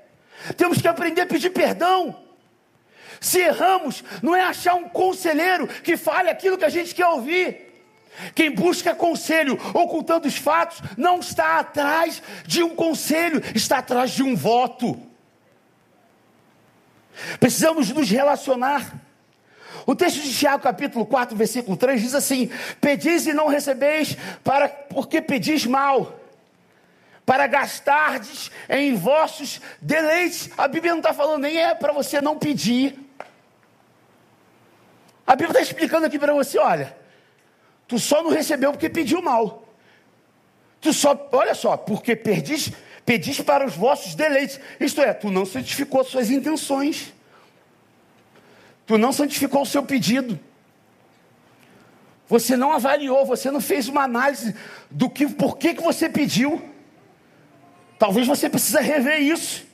temos que aprender a pedir perdão. Se erramos, não é achar um conselheiro que fale aquilo que a gente quer ouvir. Quem busca conselho ocultando os fatos não está atrás de um conselho, está atrás de um voto. Precisamos nos relacionar. O texto de Tiago, capítulo 4, versículo 3, diz assim: Pedis e não recebeis, para, porque pedis mal, para gastardes em vossos deleites. A Bíblia não está falando nem é para você não pedir. A Bíblia está explicando aqui para você: olha, tu só não recebeu porque pediu mal. Tu só, olha só, porque pedis, pedis para os vossos deleites. Isto é, tu não santificou suas intenções. Tu não santificou o seu pedido. Você não avaliou, você não fez uma análise do que, por que, que você pediu. Talvez você precise rever isso.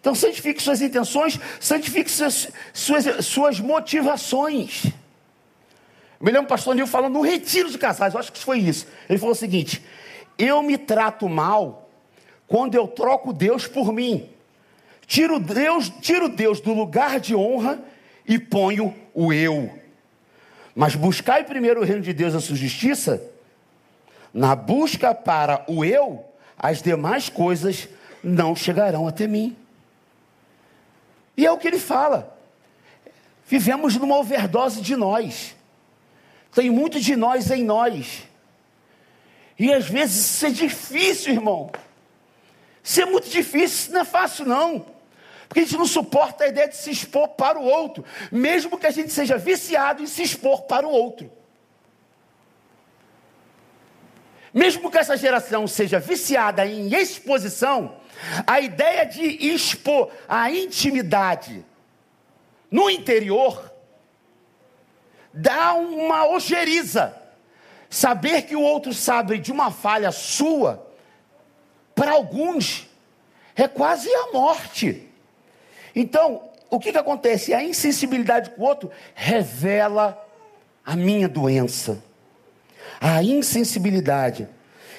Então santifique suas intenções, santifique suas, suas, suas motivações. Eu me lembro do pastor Nil falando no retiro de casais, eu acho que foi isso. Ele falou o seguinte: eu me trato mal quando eu troco Deus por mim. Tiro Deus, tiro Deus do lugar de honra e ponho o eu. Mas buscai primeiro o reino de Deus e a sua justiça, na busca para o eu, as demais coisas não chegarão até mim. E é o que ele fala. Vivemos numa overdose de nós. Tem muito de nós em nós. E às vezes isso é difícil, irmão. Isso é muito difícil, isso não é fácil, não. Porque a gente não suporta a ideia de se expor para o outro, mesmo que a gente seja viciado em se expor para o outro. Mesmo que essa geração seja viciada em exposição, a ideia de expor a intimidade no interior dá uma ojeriza. Saber que o outro sabe de uma falha sua, para alguns, é quase a morte. Então, o que, que acontece? A insensibilidade com o outro revela a minha doença. A insensibilidade,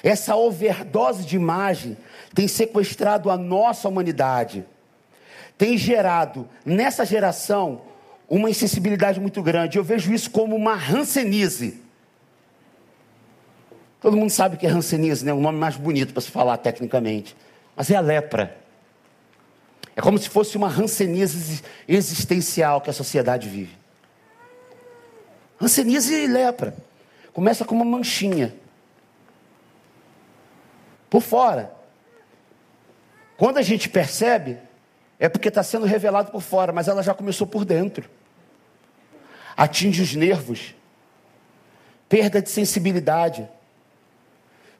essa overdose de imagem, tem sequestrado a nossa humanidade. Tem gerado nessa geração uma insensibilidade muito grande. Eu vejo isso como uma rancenise. Todo mundo sabe que é rancenise, né? O nome mais bonito para se falar tecnicamente. Mas é a lepra. É como se fosse uma rancenise existencial que a sociedade vive. Rancenise e lepra. Começa com uma manchinha. Por fora. Quando a gente percebe, é porque está sendo revelado por fora, mas ela já começou por dentro. Atinge os nervos. Perda de sensibilidade.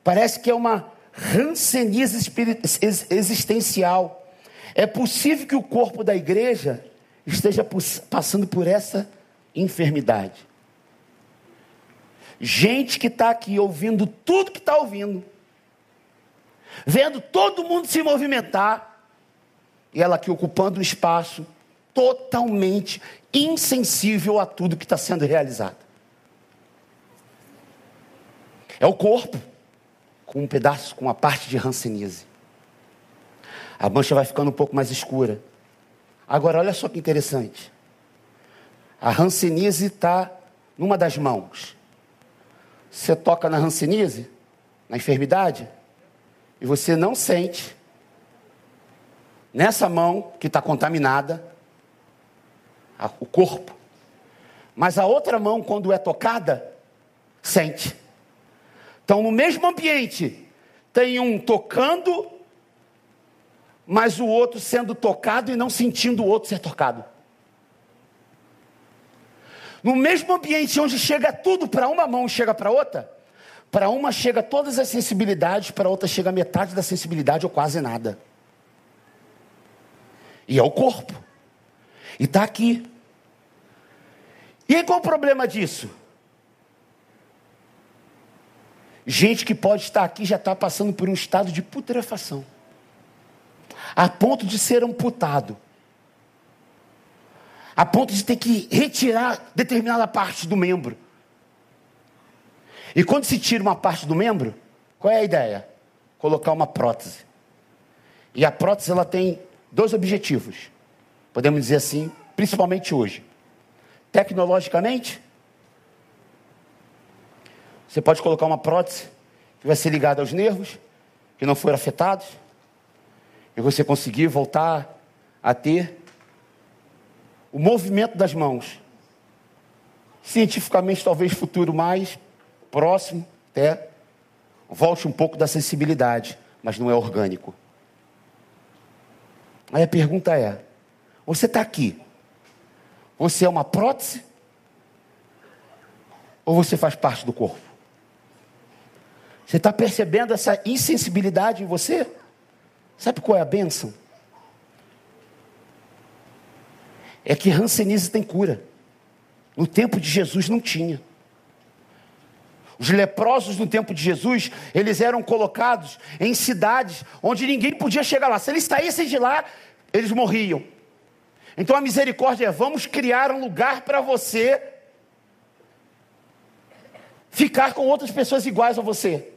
Parece que é uma rancenise existencial. É possível que o corpo da igreja esteja passando por essa enfermidade. Gente que está aqui ouvindo tudo que está ouvindo, vendo todo mundo se movimentar, e ela aqui ocupando um espaço totalmente insensível a tudo que está sendo realizado. É o corpo com um pedaço, com uma parte de rancenise a mancha vai ficando um pouco mais escura. Agora, olha só que interessante. A rancenise está numa das mãos. Você toca na rancenise, na enfermidade, e você não sente nessa mão que está contaminada o corpo. Mas a outra mão, quando é tocada, sente. Então, no mesmo ambiente, tem um tocando mas o outro sendo tocado e não sentindo o outro ser tocado. No mesmo ambiente onde chega tudo para uma mão chega para outra, para uma chega todas as sensibilidades, para outra chega metade da sensibilidade ou quase nada. E é o corpo. E está aqui. E aí qual o problema disso? Gente que pode estar aqui já está passando por um estado de putrefação a ponto de ser amputado, a ponto de ter que retirar determinada parte do membro. E quando se tira uma parte do membro, qual é a ideia? Colocar uma prótese. E a prótese ela tem dois objetivos. Podemos dizer assim, principalmente hoje. Tecnologicamente, você pode colocar uma prótese que vai ser ligada aos nervos, que não foram afetados, e você conseguir voltar a ter o movimento das mãos. Cientificamente, talvez futuro mais próximo, até volte um pouco da sensibilidade, mas não é orgânico. Aí a pergunta é: você está aqui, você é uma prótese? Ou você faz parte do corpo? Você está percebendo essa insensibilidade em você? Sabe qual é a bênção? É que Hanseníase tem cura. No tempo de Jesus não tinha. Os leprosos no tempo de Jesus, eles eram colocados em cidades onde ninguém podia chegar lá. Se eles saíssem de lá, eles morriam. Então a misericórdia é: vamos criar um lugar para você ficar com outras pessoas iguais a você.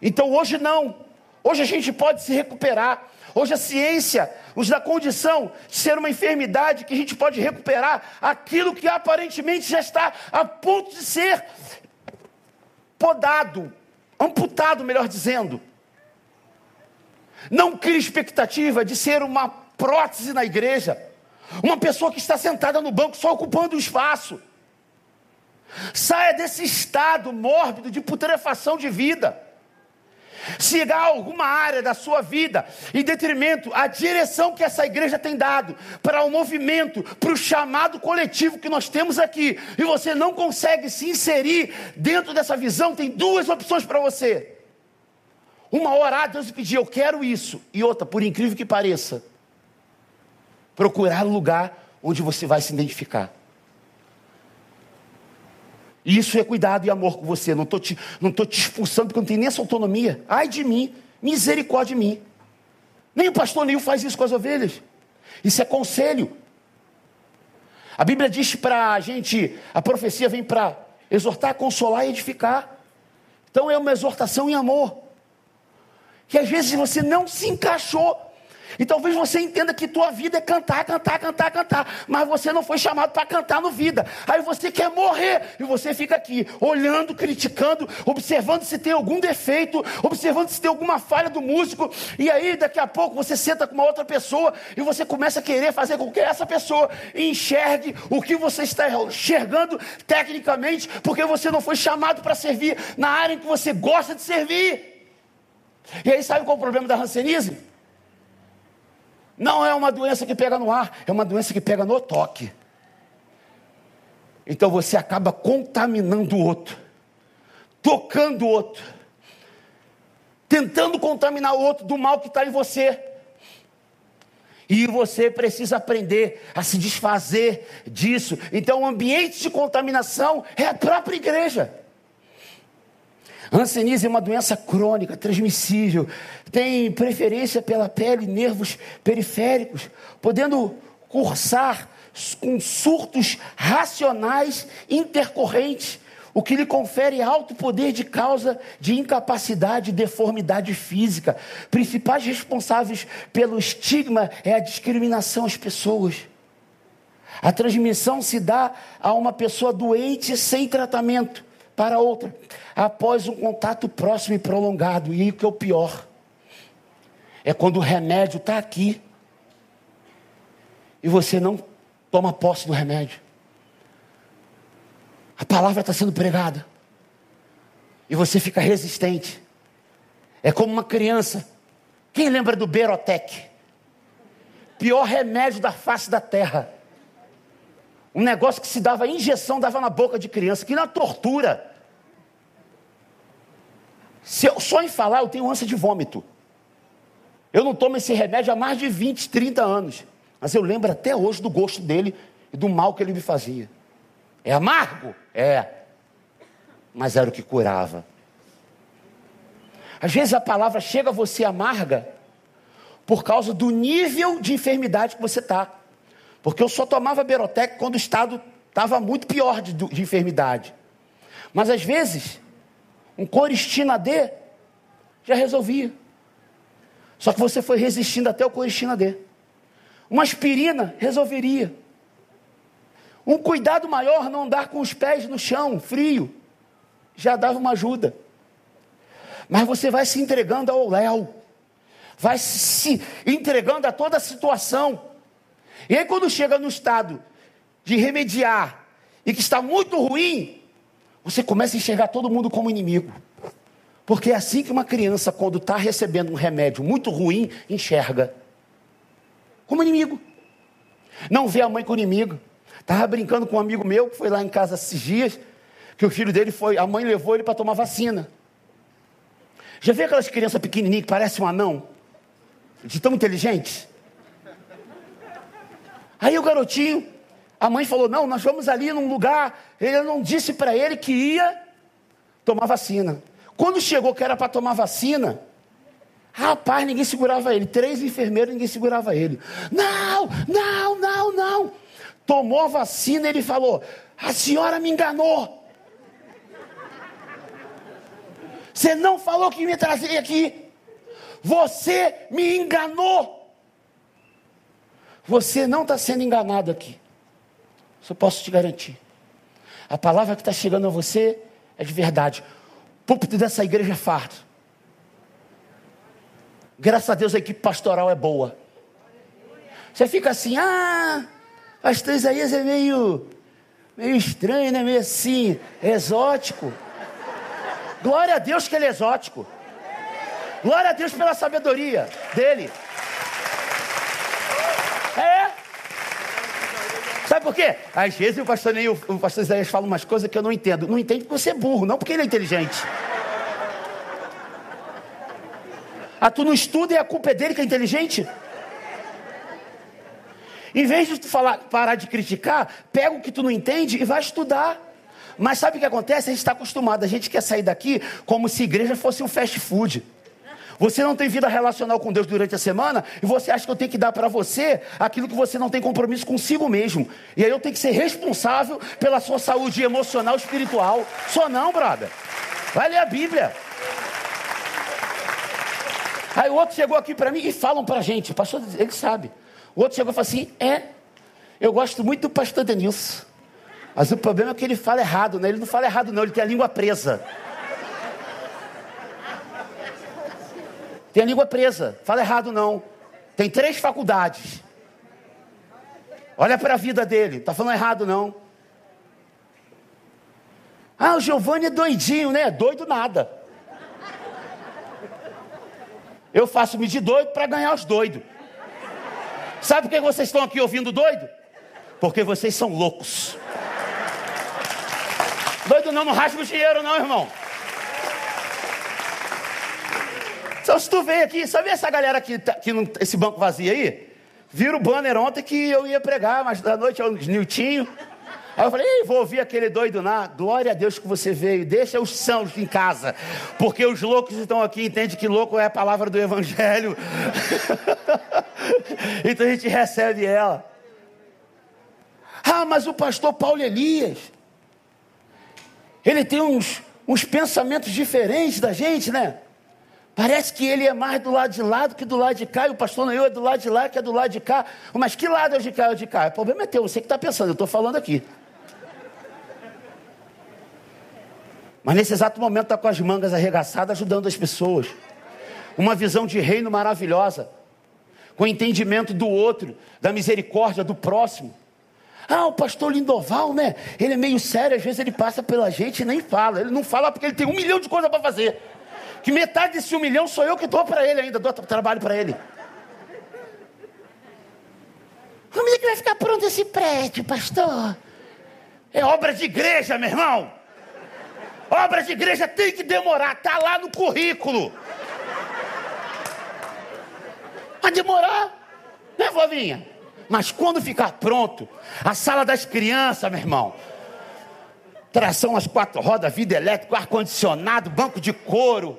Então hoje não. Hoje a gente pode se recuperar. Hoje a ciência nos dá condição de ser uma enfermidade que a gente pode recuperar aquilo que aparentemente já está a ponto de ser podado, amputado, melhor dizendo. Não crie expectativa de ser uma prótese na igreja, uma pessoa que está sentada no banco só ocupando o espaço. Saia desse estado mórbido de putrefação de vida. Siga alguma área da sua vida em detrimento à direção que essa igreja tem dado para o movimento, para o chamado coletivo que nós temos aqui, e você não consegue se inserir dentro dessa visão, tem duas opções para você. Uma, orar a Deus pedir, eu quero isso. E outra, por incrível que pareça, procurar um lugar onde você vai se identificar. Isso é cuidado e amor com você. Não estou te, não te expulsando porque não tenho nem essa autonomia. Ai de mim, misericórdia de mim. Nem o pastor Nil faz isso com as ovelhas. Isso é conselho. A Bíblia diz para a gente, a profecia vem para exortar, consolar e edificar. Então é uma exortação em amor. Que às vezes você não se encaixou e talvez você entenda que tua vida é cantar, cantar, cantar, cantar, mas você não foi chamado para cantar no vida. Aí você quer morrer e você fica aqui olhando, criticando, observando se tem algum defeito, observando se tem alguma falha do músico. E aí daqui a pouco você senta com uma outra pessoa e você começa a querer fazer com que essa pessoa enxergue o que você está enxergando tecnicamente, porque você não foi chamado para servir na área em que você gosta de servir. E aí sabe qual é o problema da rancenismo? Não é uma doença que pega no ar, é uma doença que pega no toque. Então você acaba contaminando o outro, tocando o outro, tentando contaminar o outro do mal que está em você. E você precisa aprender a se desfazer disso. Então, o ambiente de contaminação é a própria igreja. Hanseníase é uma doença crônica, transmissível, tem preferência pela pele, nervos periféricos, podendo cursar com surtos racionais intercorrentes, o que lhe confere alto poder de causa de incapacidade e deformidade física. Principais responsáveis pelo estigma é a discriminação às pessoas. A transmissão se dá a uma pessoa doente sem tratamento para outra, após um contato próximo e prolongado. E o que é o pior? É quando o remédio está aqui e você não toma posse do remédio. A palavra está sendo pregada e você fica resistente. É como uma criança. Quem lembra do Berotec? Pior remédio da face da terra. Um negócio que se dava injeção, dava na boca de criança, que na tortura. Se eu, só em falar eu tenho ânsia de vômito. Eu não tomo esse remédio há mais de 20, 30 anos. Mas eu lembro até hoje do gosto dele e do mal que ele me fazia. É amargo? É. Mas era o que curava. Às vezes a palavra chega a você amarga por causa do nível de enfermidade que você está. Porque eu só tomava Berotec quando o estado estava muito pior de, de enfermidade. Mas às vezes, um Coristina D já resolvia. Só que você foi resistindo até o Coristina D. Uma aspirina resolveria. Um cuidado maior, não andar com os pés no chão, frio, já dava uma ajuda. Mas você vai se entregando ao léu, vai se entregando a toda a situação. E aí, quando chega no estado de remediar e que está muito ruim, você começa a enxergar todo mundo como inimigo. Porque é assim que uma criança, quando está recebendo um remédio muito ruim, enxerga como inimigo. Não vê a mãe com inimigo. Estava brincando com um amigo meu que foi lá em casa esses dias, que o filho dele foi, a mãe levou ele para tomar vacina. Já viu aquelas crianças pequenininhas que parecem um anão? De tão inteligentes? Aí o garotinho, a mãe falou: Não, nós vamos ali num lugar. Ele não disse para ele que ia tomar vacina. Quando chegou que era para tomar vacina, rapaz, ninguém segurava ele. Três enfermeiros, ninguém segurava ele. Não, não, não, não. Tomou vacina, ele falou: A senhora me enganou. Você não falou que me trazia aqui. Você me enganou. Você não está sendo enganado aqui. Isso eu posso te garantir. A palavra que está chegando a você é de verdade. O púlpito dessa igreja é farto. Graças a Deus a equipe pastoral é boa. Você fica assim, ah, pastor Isaías é meio, meio estranho, né? Meio assim, exótico. Glória a Deus que ele é exótico. Glória a Deus pela sabedoria dele. É. Sabe por quê? Às vezes o pastor, nem, o, o pastor Isaías fala umas coisas que eu não entendo. Não entende porque você é burro, não porque ele é inteligente. Ah, tu não estuda e a culpa é dele que é inteligente? Em vez de tu falar, parar de criticar, pega o que tu não entende e vai estudar. Mas sabe o que acontece? A gente está acostumado, a gente quer sair daqui como se igreja fosse um fast food. Você não tem vida relacional com Deus durante a semana e você acha que eu tenho que dar para você aquilo que você não tem compromisso consigo mesmo. E aí eu tenho que ser responsável pela sua saúde emocional espiritual. Só não, brother. Vai ler a Bíblia. Aí o outro chegou aqui para mim e falam para a gente, pastor, ele sabe. O outro chegou e falou assim: é, eu gosto muito do pastor Denilson. Mas o problema é que ele fala errado, né? Ele não fala errado, não, ele tem a língua presa. Tem a língua presa, fala errado não. Tem três faculdades. Olha para a vida dele, está falando errado não. Ah, o Giovanni é doidinho, né? Doido nada. Eu faço-me de doido para ganhar os doidos. Sabe por que vocês estão aqui ouvindo doido? Porque vocês são loucos. Doido não, não rasga o dinheiro não, irmão. Então se tu veio aqui, sabe essa galera aqui, tá, aqui esse banco vazio aí? Viram o banner ontem que eu ia pregar, mas da noite é o Niltinho. Aí eu falei, Ei, vou ouvir aquele doido lá. Glória a Deus que você veio. Deixa os sãos em casa. Porque os loucos estão aqui, entende que louco é a palavra do Evangelho. então a gente recebe ela. Ah, mas o pastor Paulo Elias. Ele tem uns, uns pensamentos diferentes da gente, né? Parece que ele é mais do lado de lá do que do lado de cá, e o pastor Noel é do lado de lá que é do lado de cá. Mas que lado é de cá ou de cá? O problema é teu, você que está pensando, eu estou falando aqui. Mas nesse exato momento está com as mangas arregaçadas, ajudando as pessoas. Uma visão de reino maravilhosa, com entendimento do outro, da misericórdia do próximo. Ah, o pastor Lindoval, né? Ele é meio sério, às vezes ele passa pela gente e nem fala. Ele não fala porque ele tem um milhão de coisas para fazer. Que metade desse um milhão sou eu que dou para ele ainda, dou trabalho para ele. Como é que vai ficar pronto esse prédio, pastor? É obra de igreja, meu irmão. Obra de igreja tem que demorar, tá lá no currículo. Vai demorar, né, vovinha? Mas quando ficar pronto, a sala das crianças, meu irmão, tração às quatro rodas, vida elétrica, ar-condicionado, banco de couro.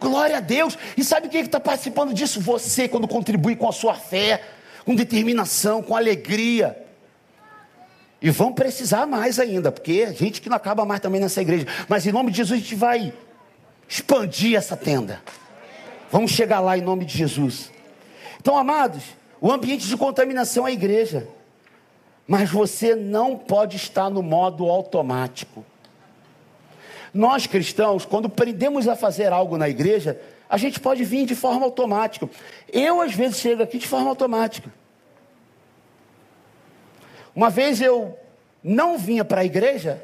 Glória a Deus. E sabe quem é está participando disso? Você, quando contribui com a sua fé, com determinação, com alegria. E vão precisar mais ainda, porque a gente que não acaba mais também nessa igreja. Mas em nome de Jesus a gente vai expandir essa tenda. Vamos chegar lá em nome de Jesus. Então, amados, o ambiente de contaminação é a igreja. Mas você não pode estar no modo automático. Nós cristãos, quando aprendemos a fazer algo na igreja, a gente pode vir de forma automática. Eu, às vezes, chego aqui de forma automática. Uma vez eu não vinha para a igreja,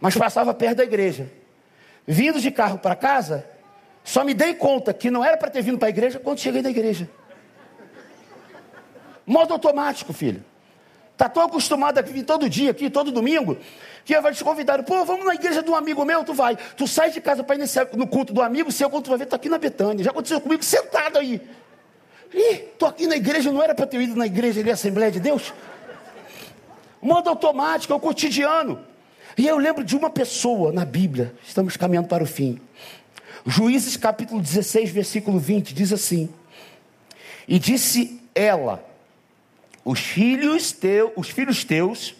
mas passava perto da igreja. Vindo de carro para casa, só me dei conta que não era para ter vindo para a igreja quando cheguei na igreja. Modo automático, filho. Está tão acostumado a vir todo dia aqui, todo domingo, que vai te convidar. Pô, vamos na igreja de um amigo meu, tu vai. Tu sai de casa para ir nesse, no culto do amigo seu, quando tu vai ver, tá aqui na Betânia. Já aconteceu comigo, sentado aí. Ih, tô aqui na igreja, não era para ter ido na igreja ali, Assembleia de Deus? modo automático, é o cotidiano. E eu lembro de uma pessoa na Bíblia, estamos caminhando para o fim. Juízes capítulo 16, versículo 20, diz assim: E disse ela: Os filhos teus, os filhos teus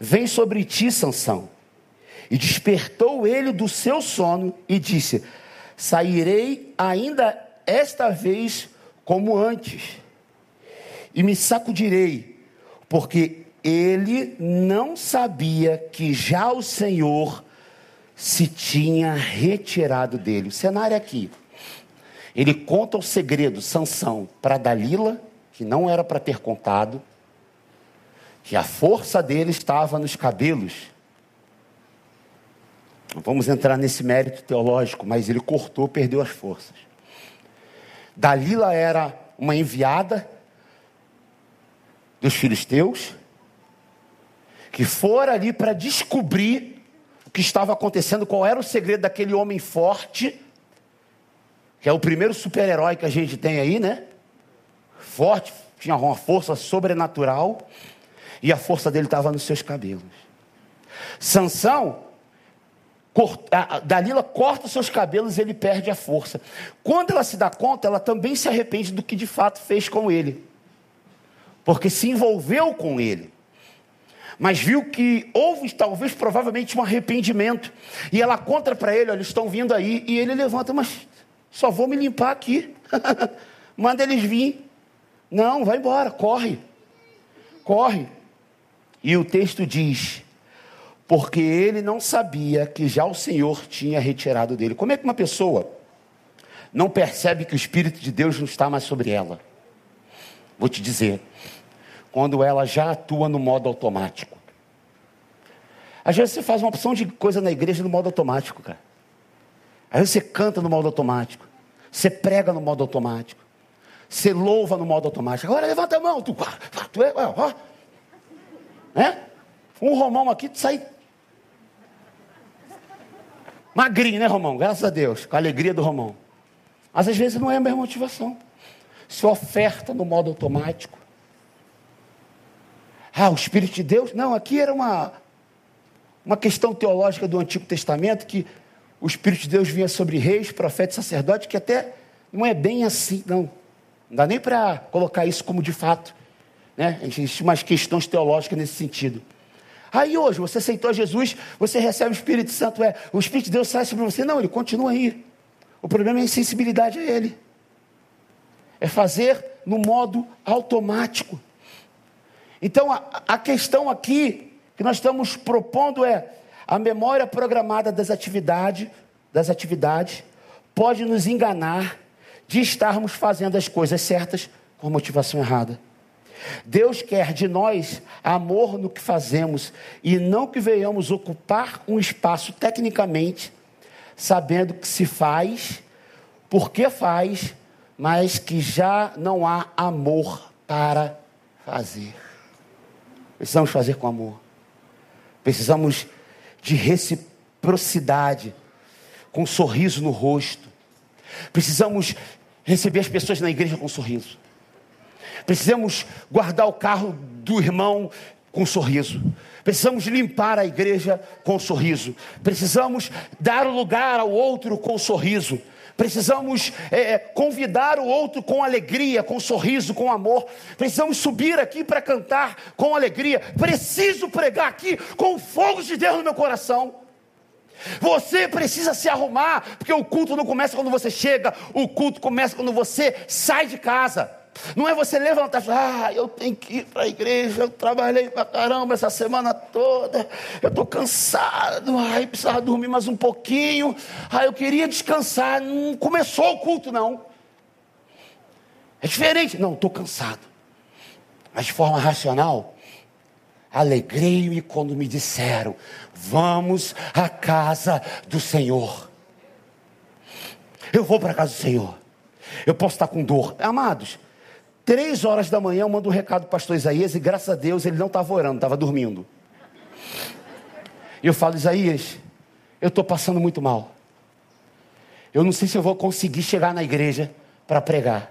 vêm sobre ti, Sansão. E despertou ele do seu sono e disse: Sairei ainda esta vez como antes, e me sacudirei, porque ele não sabia que já o Senhor se tinha retirado dele. O cenário é aqui. Ele conta o segredo, Sansão, para Dalila, que não era para ter contado, que a força dele estava nos cabelos. Não vamos entrar nesse mérito teológico, mas ele cortou, perdeu as forças. Dalila era uma enviada dos filisteus, que fora ali para descobrir o que estava acontecendo, qual era o segredo daquele homem forte, que é o primeiro super-herói que a gente tem aí, né? Forte, tinha uma força sobrenatural, e a força dele estava nos seus cabelos. Sansão, Dalila corta os seus cabelos e ele perde a força. Quando ela se dá conta, ela também se arrepende do que de fato fez com ele, porque se envolveu com ele mas viu que houve talvez provavelmente um arrependimento. E ela conta para ele: olha, estão vindo aí. E ele levanta, mas só vou me limpar aqui. Manda eles vir. Não, vai embora, corre. Corre. E o texto diz: porque ele não sabia que já o Senhor tinha retirado dele. Como é que uma pessoa não percebe que o Espírito de Deus não está mais sobre ela? Vou te dizer quando ela já atua no modo automático. Às vezes você faz uma opção de coisa na igreja no modo automático, cara. Às vezes você canta no modo automático. Você prega no modo automático. Você louva no modo automático. Agora levanta a mão. Tu, tu é, ó, é? Um Romão aqui, sai magrinho, né, Romão? Graças a Deus, com a alegria do Romão. Mas às vezes não é a mesma motivação. Se oferta no modo automático. Ah, o Espírito de Deus? Não, aqui era uma, uma questão teológica do Antigo Testamento que o Espírito de Deus vinha sobre reis, profetas, sacerdotes, que até não é bem assim, não. Não dá nem para colocar isso como de fato. Né? Existem umas questões teológicas nesse sentido. Aí hoje, você aceitou Jesus, você recebe o Espírito Santo, é, o Espírito de Deus sai sobre você. Não, ele continua aí. O problema é a insensibilidade a ele. É fazer no modo automático. Então, a, a questão aqui que nós estamos propondo é a memória programada das atividades, das atividades pode nos enganar de estarmos fazendo as coisas certas com motivação errada. Deus quer de nós amor no que fazemos e não que venhamos ocupar um espaço tecnicamente, sabendo que se faz, porque faz, mas que já não há amor para fazer. Precisamos fazer com amor. Precisamos de reciprocidade, com um sorriso no rosto. Precisamos receber as pessoas na igreja com um sorriso. Precisamos guardar o carro do irmão com um sorriso. Precisamos limpar a igreja com um sorriso. Precisamos dar lugar ao outro com sorriso. Precisamos é, convidar o outro com alegria, com sorriso, com amor. Precisamos subir aqui para cantar com alegria. Preciso pregar aqui com fogo de Deus no meu coração. Você precisa se arrumar, porque o culto não começa quando você chega, o culto começa quando você sai de casa. Não é você levantar e falar, ah, eu tenho que ir para a igreja, eu trabalhei para caramba essa semana toda, eu estou cansado, ai, precisava dormir mais um pouquinho, ai, eu queria descansar, não começou o culto não. É diferente, não, estou cansado. Mas de forma racional, alegrei-me quando me disseram, vamos à casa do Senhor. Eu vou para a casa do Senhor. Eu posso estar com dor. Amados, Três horas da manhã eu mando um recado para o pastor Isaías e graças a Deus ele não estava orando, estava dormindo. E eu falo, Isaías, eu estou passando muito mal. Eu não sei se eu vou conseguir chegar na igreja para pregar.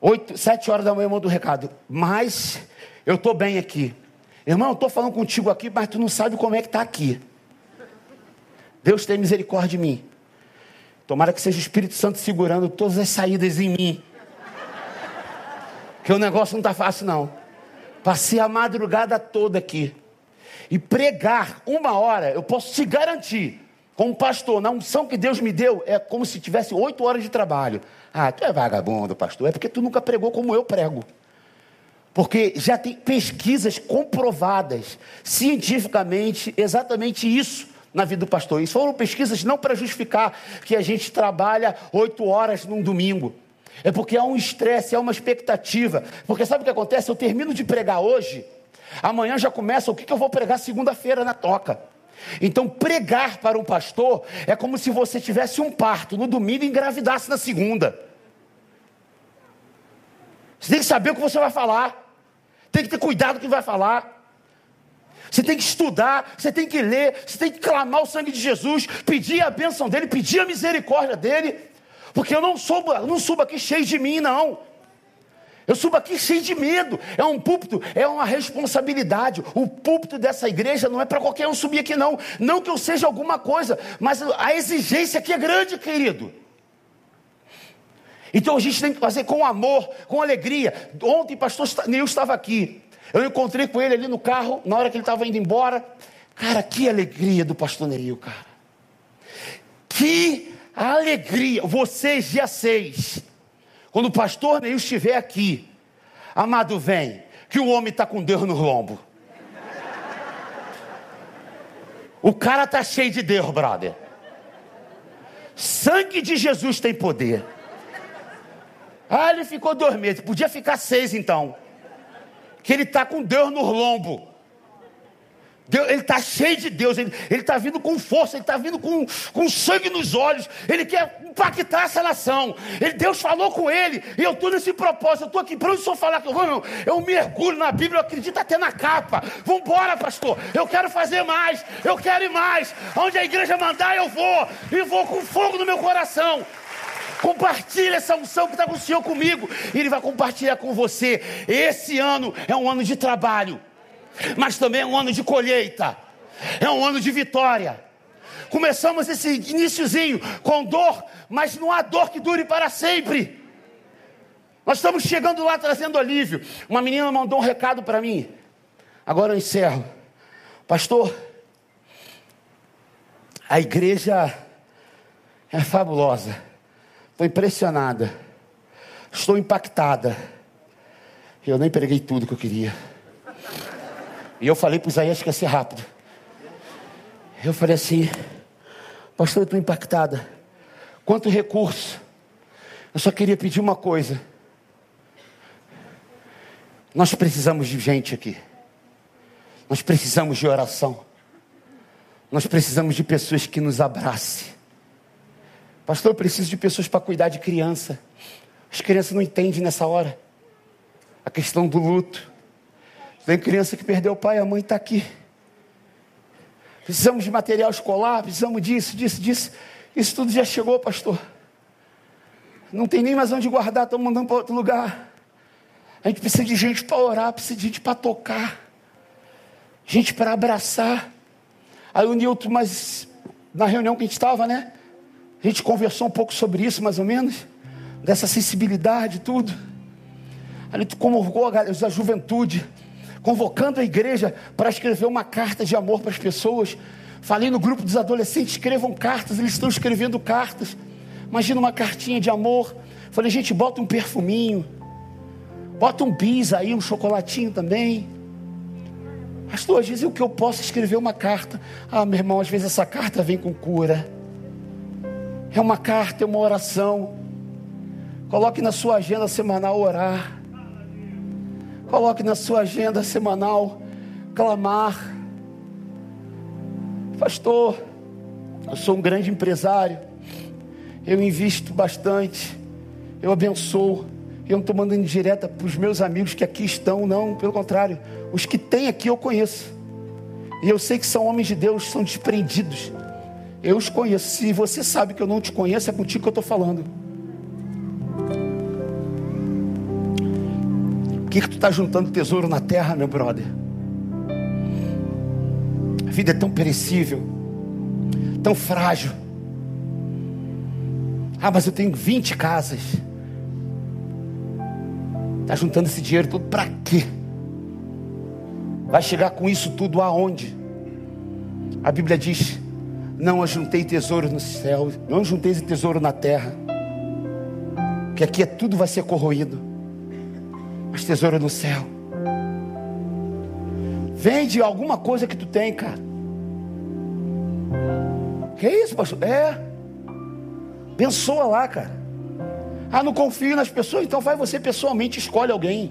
Oito, sete horas da manhã eu mando um recado, mas eu estou bem aqui. Irmão, eu estou falando contigo aqui, mas tu não sabe como é que está aqui. Deus tem misericórdia de mim. Tomara que seja o Espírito Santo segurando todas as saídas em mim que o negócio não está fácil, não. Passei a madrugada toda aqui. E pregar uma hora, eu posso te garantir, como pastor, na unção que Deus me deu, é como se tivesse oito horas de trabalho. Ah, tu é vagabundo, pastor. É porque tu nunca pregou como eu prego. Porque já tem pesquisas comprovadas, cientificamente, exatamente isso na vida do pastor. Isso foram pesquisas não para justificar que a gente trabalha oito horas num domingo. É porque há um estresse, há uma expectativa. Porque sabe o que acontece? Eu termino de pregar hoje, amanhã já começa o que, que eu vou pregar segunda-feira na toca. Então, pregar para um pastor é como se você tivesse um parto no domingo e engravidasse na segunda. Você tem que saber o que você vai falar, tem que ter cuidado com o que vai falar. Você tem que estudar, você tem que ler, você tem que clamar o sangue de Jesus, pedir a bênção dele, pedir a misericórdia dele. Porque eu não subo, não subo aqui cheio de mim, não. Eu subo aqui cheio de medo. É um púlpito, é uma responsabilidade. O púlpito dessa igreja não é para qualquer um subir aqui, não. Não que eu seja alguma coisa, mas a exigência aqui é grande, querido. Então a gente tem que fazer com amor, com alegria. Ontem, pastor Neil estava aqui. Eu encontrei com ele ali no carro, na hora que ele estava indo embora. Cara, que alegria do pastor Neil, cara. Que alegria, vocês dia 6, quando o pastor Neil estiver aqui, amado, vem, que o homem está com Deus no lombo. O cara está cheio de Deus, brother. Sangue de Jesus tem poder. Ah, ele ficou dois meses, podia ficar seis então. Que ele está com Deus no lombo. Deus, ele está cheio de Deus, ele está vindo com força, ele está vindo com, com sangue nos olhos, ele quer impactar essa nação. Ele, Deus falou com ele, e eu estou nesse propósito, eu estou aqui, para onde senhor falar que eu vou? Eu mergulho na Bíblia, eu acredito até na capa. Vamos embora, pastor, eu quero fazer mais, eu quero ir mais. Onde a igreja mandar, eu vou, e vou com fogo no meu coração. Compartilhe essa unção que está com o Senhor comigo, e Ele vai compartilhar com você. Esse ano é um ano de trabalho mas também é um ano de colheita, é um ano de vitória. Começamos esse iníciozinho com dor, mas não há dor que dure para sempre. Nós estamos chegando lá trazendo alívio. Uma menina mandou um recado para mim. Agora eu encerro. Pastor, a igreja é fabulosa. Estou impressionada. Estou impactada. Eu nem preguei tudo que eu queria. E eu falei para Isaías que ia ser rápido. Eu falei assim, pastor, eu estou impactada. Quanto recurso. Eu só queria pedir uma coisa. Nós precisamos de gente aqui. Nós precisamos de oração. Nós precisamos de pessoas que nos abracem. Pastor, eu preciso de pessoas para cuidar de criança. As crianças não entendem nessa hora. A questão do luto. Tem criança que perdeu o pai, a mãe está aqui. Precisamos de material escolar, precisamos disso, disso, disso. Isso tudo já chegou, pastor. Não tem nem mais onde guardar, estamos mandando para outro lugar. A gente precisa de gente para orar, precisa de gente para tocar, gente para abraçar. Aí o Nilton, mas na reunião que a gente estava, né? A gente conversou um pouco sobre isso, mais ou menos, dessa sensibilidade, tudo. Ali tu convocou a juventude, convocando a igreja para escrever uma carta de amor para as pessoas. Falei no grupo dos adolescentes, escrevam cartas, eles estão escrevendo cartas. Imagina uma cartinha de amor. Falei, gente, bota um perfuminho, bota um bis aí, um chocolatinho também. Pastor, às vezes o que eu posso escrever uma carta. Ah, meu irmão, às vezes essa carta vem com cura. É uma carta, é uma oração. Coloque na sua agenda semanal orar. Coloque na sua agenda semanal clamar. Pastor, eu sou um grande empresário. Eu invisto bastante. Eu abençoo. Eu não estou mandando direta para os meus amigos que aqui estão, não, pelo contrário. Os que tem aqui eu conheço. E eu sei que são homens de Deus, são desprendidos. Eu os conheço. Se você sabe que eu não te conheço, é contigo que eu estou falando. Por que, que tu está juntando tesouro na terra, meu brother? A vida é tão perecível, tão frágil. Ah, mas eu tenho 20 casas. Está juntando esse dinheiro todo para quê? Vai chegar com isso tudo aonde? A Bíblia diz: Não ajuntei tesouro no céu, não ajuntei tesouro na terra, que aqui é tudo vai ser corroído, mas tesouro no céu. Vende alguma coisa que tu tem, cara. Que isso, pastor? É. Abençoa lá, cara. Ah, não confio nas pessoas, então vai você pessoalmente escolhe alguém.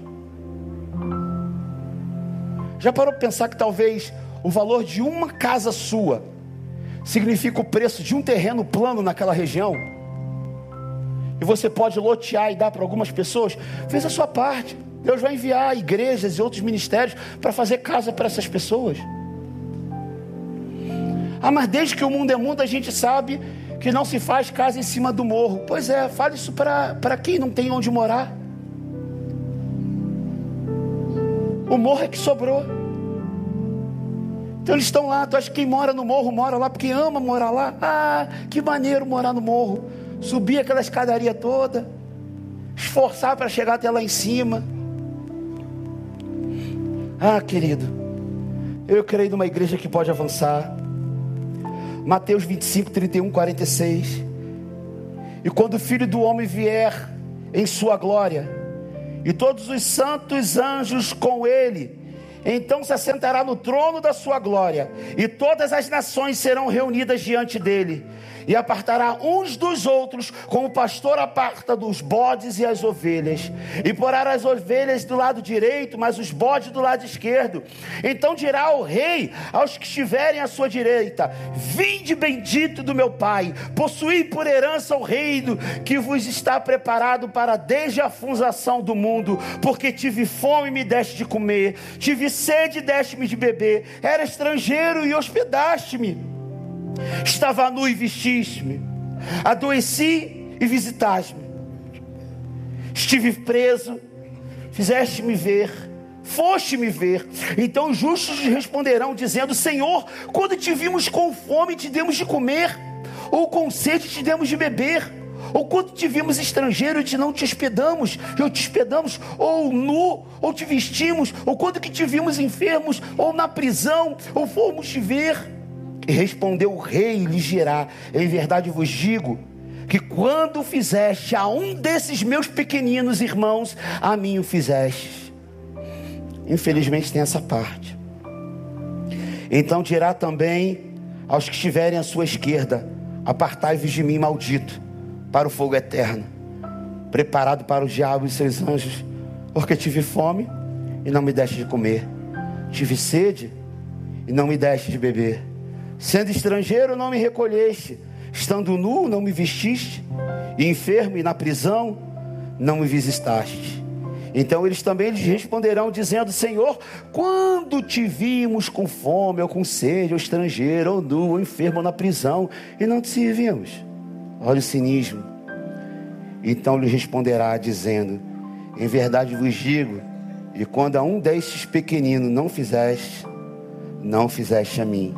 Já parou para pensar que talvez o valor de uma casa sua significa o preço de um terreno plano naquela região? E você pode lotear e dar para algumas pessoas? Fez a sua parte. Deus vai enviar igrejas e outros ministérios para fazer casa para essas pessoas. Ah, mas desde que o mundo é mundo, a gente sabe que não se faz casa em cima do morro. Pois é, fale isso para quem não tem onde morar. O morro é que sobrou. Então eles estão lá, tu acha que quem mora no morro mora lá porque ama morar lá? Ah, que maneiro morar no morro. Subir aquela escadaria toda, esforçar para chegar até lá em cima. Ah, querido, eu creio numa igreja que pode avançar. Mateus 25, 31, 46. E quando o filho do homem vier em sua glória, e todos os santos anjos com ele, então se assentará no trono da sua glória, e todas as nações serão reunidas diante dele e apartará uns dos outros, como o pastor aparta dos bodes e as ovelhas, e porá as ovelhas do lado direito, mas os bodes do lado esquerdo. Então dirá o rei aos que estiverem à sua direita: Vinde bendito do meu Pai, possuí por herança o reino que vos está preparado para desde a fundação do mundo, porque tive fome e me deste de comer, tive sede e deste-me de beber, era estrangeiro e hospedaste-me Estava nu e vestiste-me. Adoeci e visitaste-me. Estive preso, fizeste-me ver, foste-me ver. Então os justos responderão, dizendo: Senhor, quando te vimos com fome, te demos de comer, ou com sede, te demos de beber. Ou quando te vimos estrangeiro e te não te hospedamos, ou te hospedamos, ou nu, ou te vestimos, ou quando que te vimos enfermos, ou na prisão, ou fomos te ver. E respondeu o rei e lhe dirá: Em verdade vos digo que quando fizeste a um desses meus pequeninos irmãos, a mim o fizeste. Infelizmente tem essa parte. Então dirá também aos que estiverem à sua esquerda: Apartai-vos de mim, maldito, para o fogo eterno, preparado para o diabo e seus anjos, porque tive fome e não me deste de comer, tive sede e não me deste de beber Sendo estrangeiro, não me recolheste. Estando nu, não me vestiste. E enfermo e na prisão, não me visitaste. Então eles também lhes responderão, dizendo: Senhor, quando te vimos com fome, ou com sede, ou estrangeiro, ou nu, ou enfermo, ou na prisão, e não te servimos? Olha o cinismo. Então lhe responderá, dizendo: Em verdade vos digo, e quando a um destes pequeninos não fizeste, não fizeste a mim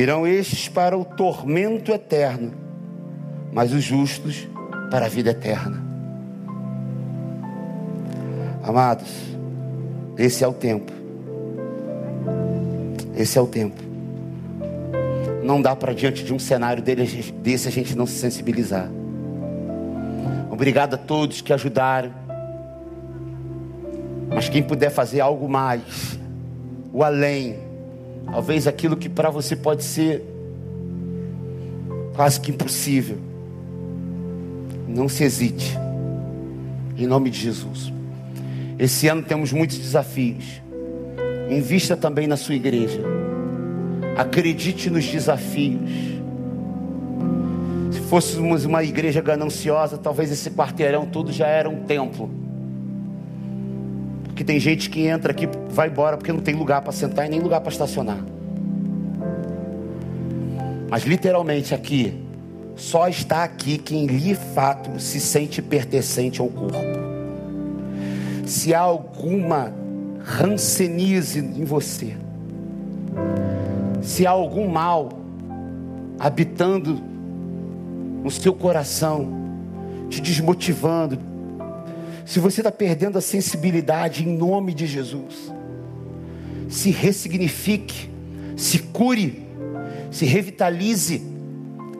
irão estes para o tormento eterno, mas os justos para a vida eterna. Amados, esse é o tempo. Esse é o tempo. Não dá para diante de um cenário desse a gente não se sensibilizar. Obrigado a todos que ajudaram. Mas quem puder fazer algo mais, o além, talvez aquilo que para você pode ser quase que impossível, não se hesite, em nome de Jesus. Esse ano temos muitos desafios. Invista também na sua igreja. Acredite nos desafios. Se fôssemos uma igreja gananciosa, talvez esse quarteirão todo já era um templo. Porque tem gente que entra aqui, vai embora porque não tem lugar para sentar e nem lugar para estacionar. Mas literalmente aqui, só está aqui quem de fato se sente pertencente ao corpo. Se há alguma rancenize em você, se há algum mal habitando no seu coração, te desmotivando, se você está perdendo a sensibilidade em nome de Jesus, se ressignifique, se cure, se revitalize,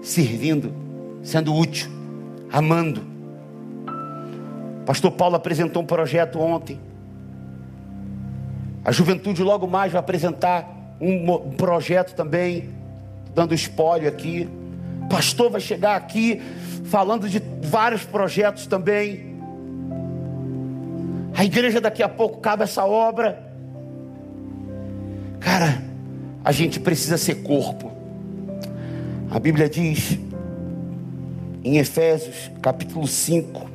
servindo, sendo útil, amando. Pastor Paulo apresentou um projeto ontem. A juventude logo mais vai apresentar um projeto também, dando spoiler aqui. Pastor vai chegar aqui falando de vários projetos também. A igreja daqui a pouco cabe essa obra. Cara, a gente precisa ser corpo. A Bíblia diz em Efésios capítulo 5,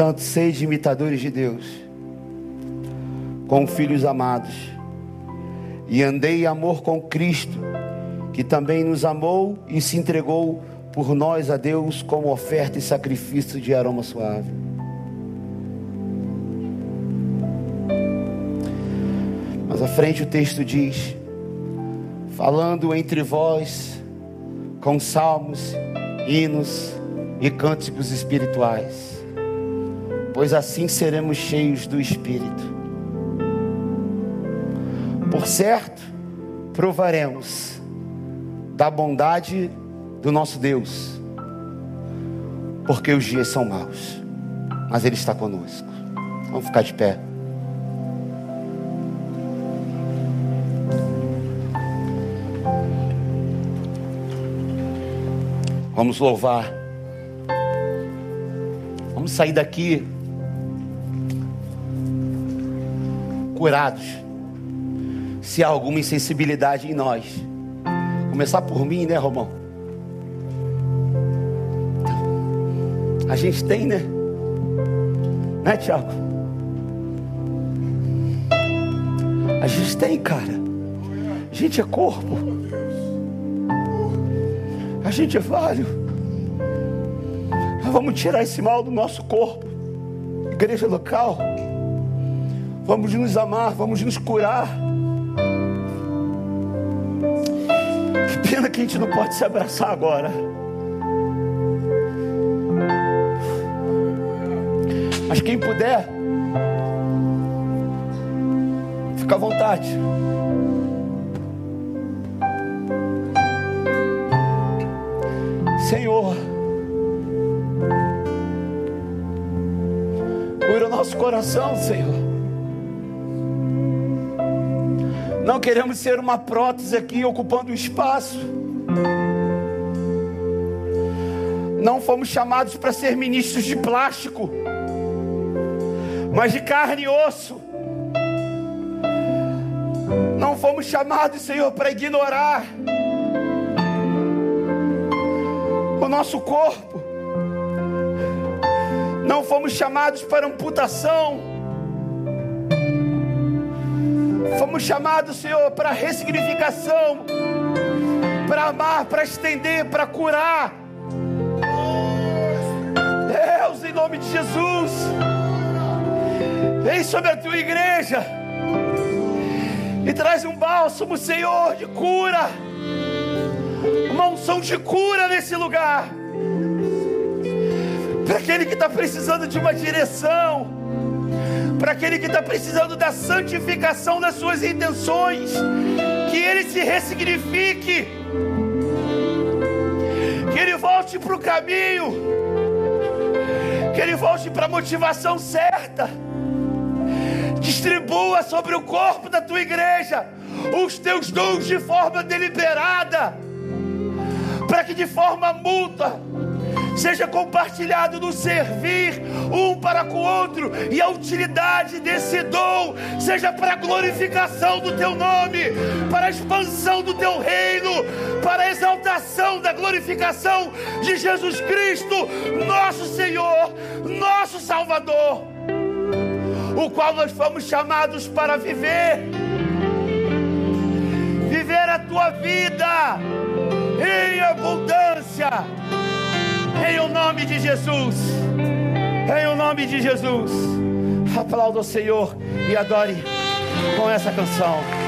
Portanto, sede imitadores de Deus, com filhos amados, e andei em amor com Cristo, que também nos amou e se entregou por nós a Deus como oferta e sacrifício de aroma suave. Mas à frente o texto diz: falando entre vós com salmos, hinos e cânticos espirituais pois assim seremos cheios do Espírito. Por certo, provaremos da bondade do nosso Deus, porque os dias são maus, mas Ele está conosco. Vamos ficar de pé. Vamos louvar. Vamos sair daqui curados. Se há alguma insensibilidade em nós. Começar por mim, né, Romão? A gente tem, né? Né, Tiago? A gente tem, cara. A gente é corpo. A gente é falho. Vamos tirar esse mal do nosso corpo. Igreja local. Vamos nos amar, vamos nos curar. Que pena que a gente não pode se abraçar agora. Mas quem puder, fica à vontade. Senhor, cura o nosso coração, Senhor. Não queremos ser uma prótese aqui ocupando espaço. Não fomos chamados para ser ministros de plástico, mas de carne e osso. Não fomos chamados, Senhor, para ignorar o nosso corpo. Não fomos chamados para amputação. Fomos chamados, Senhor, para ressignificação, para amar, para estender, para curar. Deus, em nome de Jesus, vem sobre a tua igreja e traz um bálsamo, Senhor, de cura, uma unção de cura nesse lugar, para aquele que está precisando de uma direção, para aquele que está precisando da santificação das suas intenções, que ele se ressignifique, que ele volte para o caminho, que ele volte para a motivação certa. Distribua sobre o corpo da tua igreja os teus dons de forma deliberada, para que de forma mútua seja compartilhado no servir um para com o outro e a utilidade desse dom seja para a glorificação do teu nome, para a expansão do teu reino, para a exaltação da glorificação de Jesus Cristo, nosso Senhor, nosso Salvador o qual nós fomos chamados para viver. Viver a tua vida em abundância, em o nome de Jesus. Em o nome de Jesus. Aplauda o Senhor e adore com essa canção.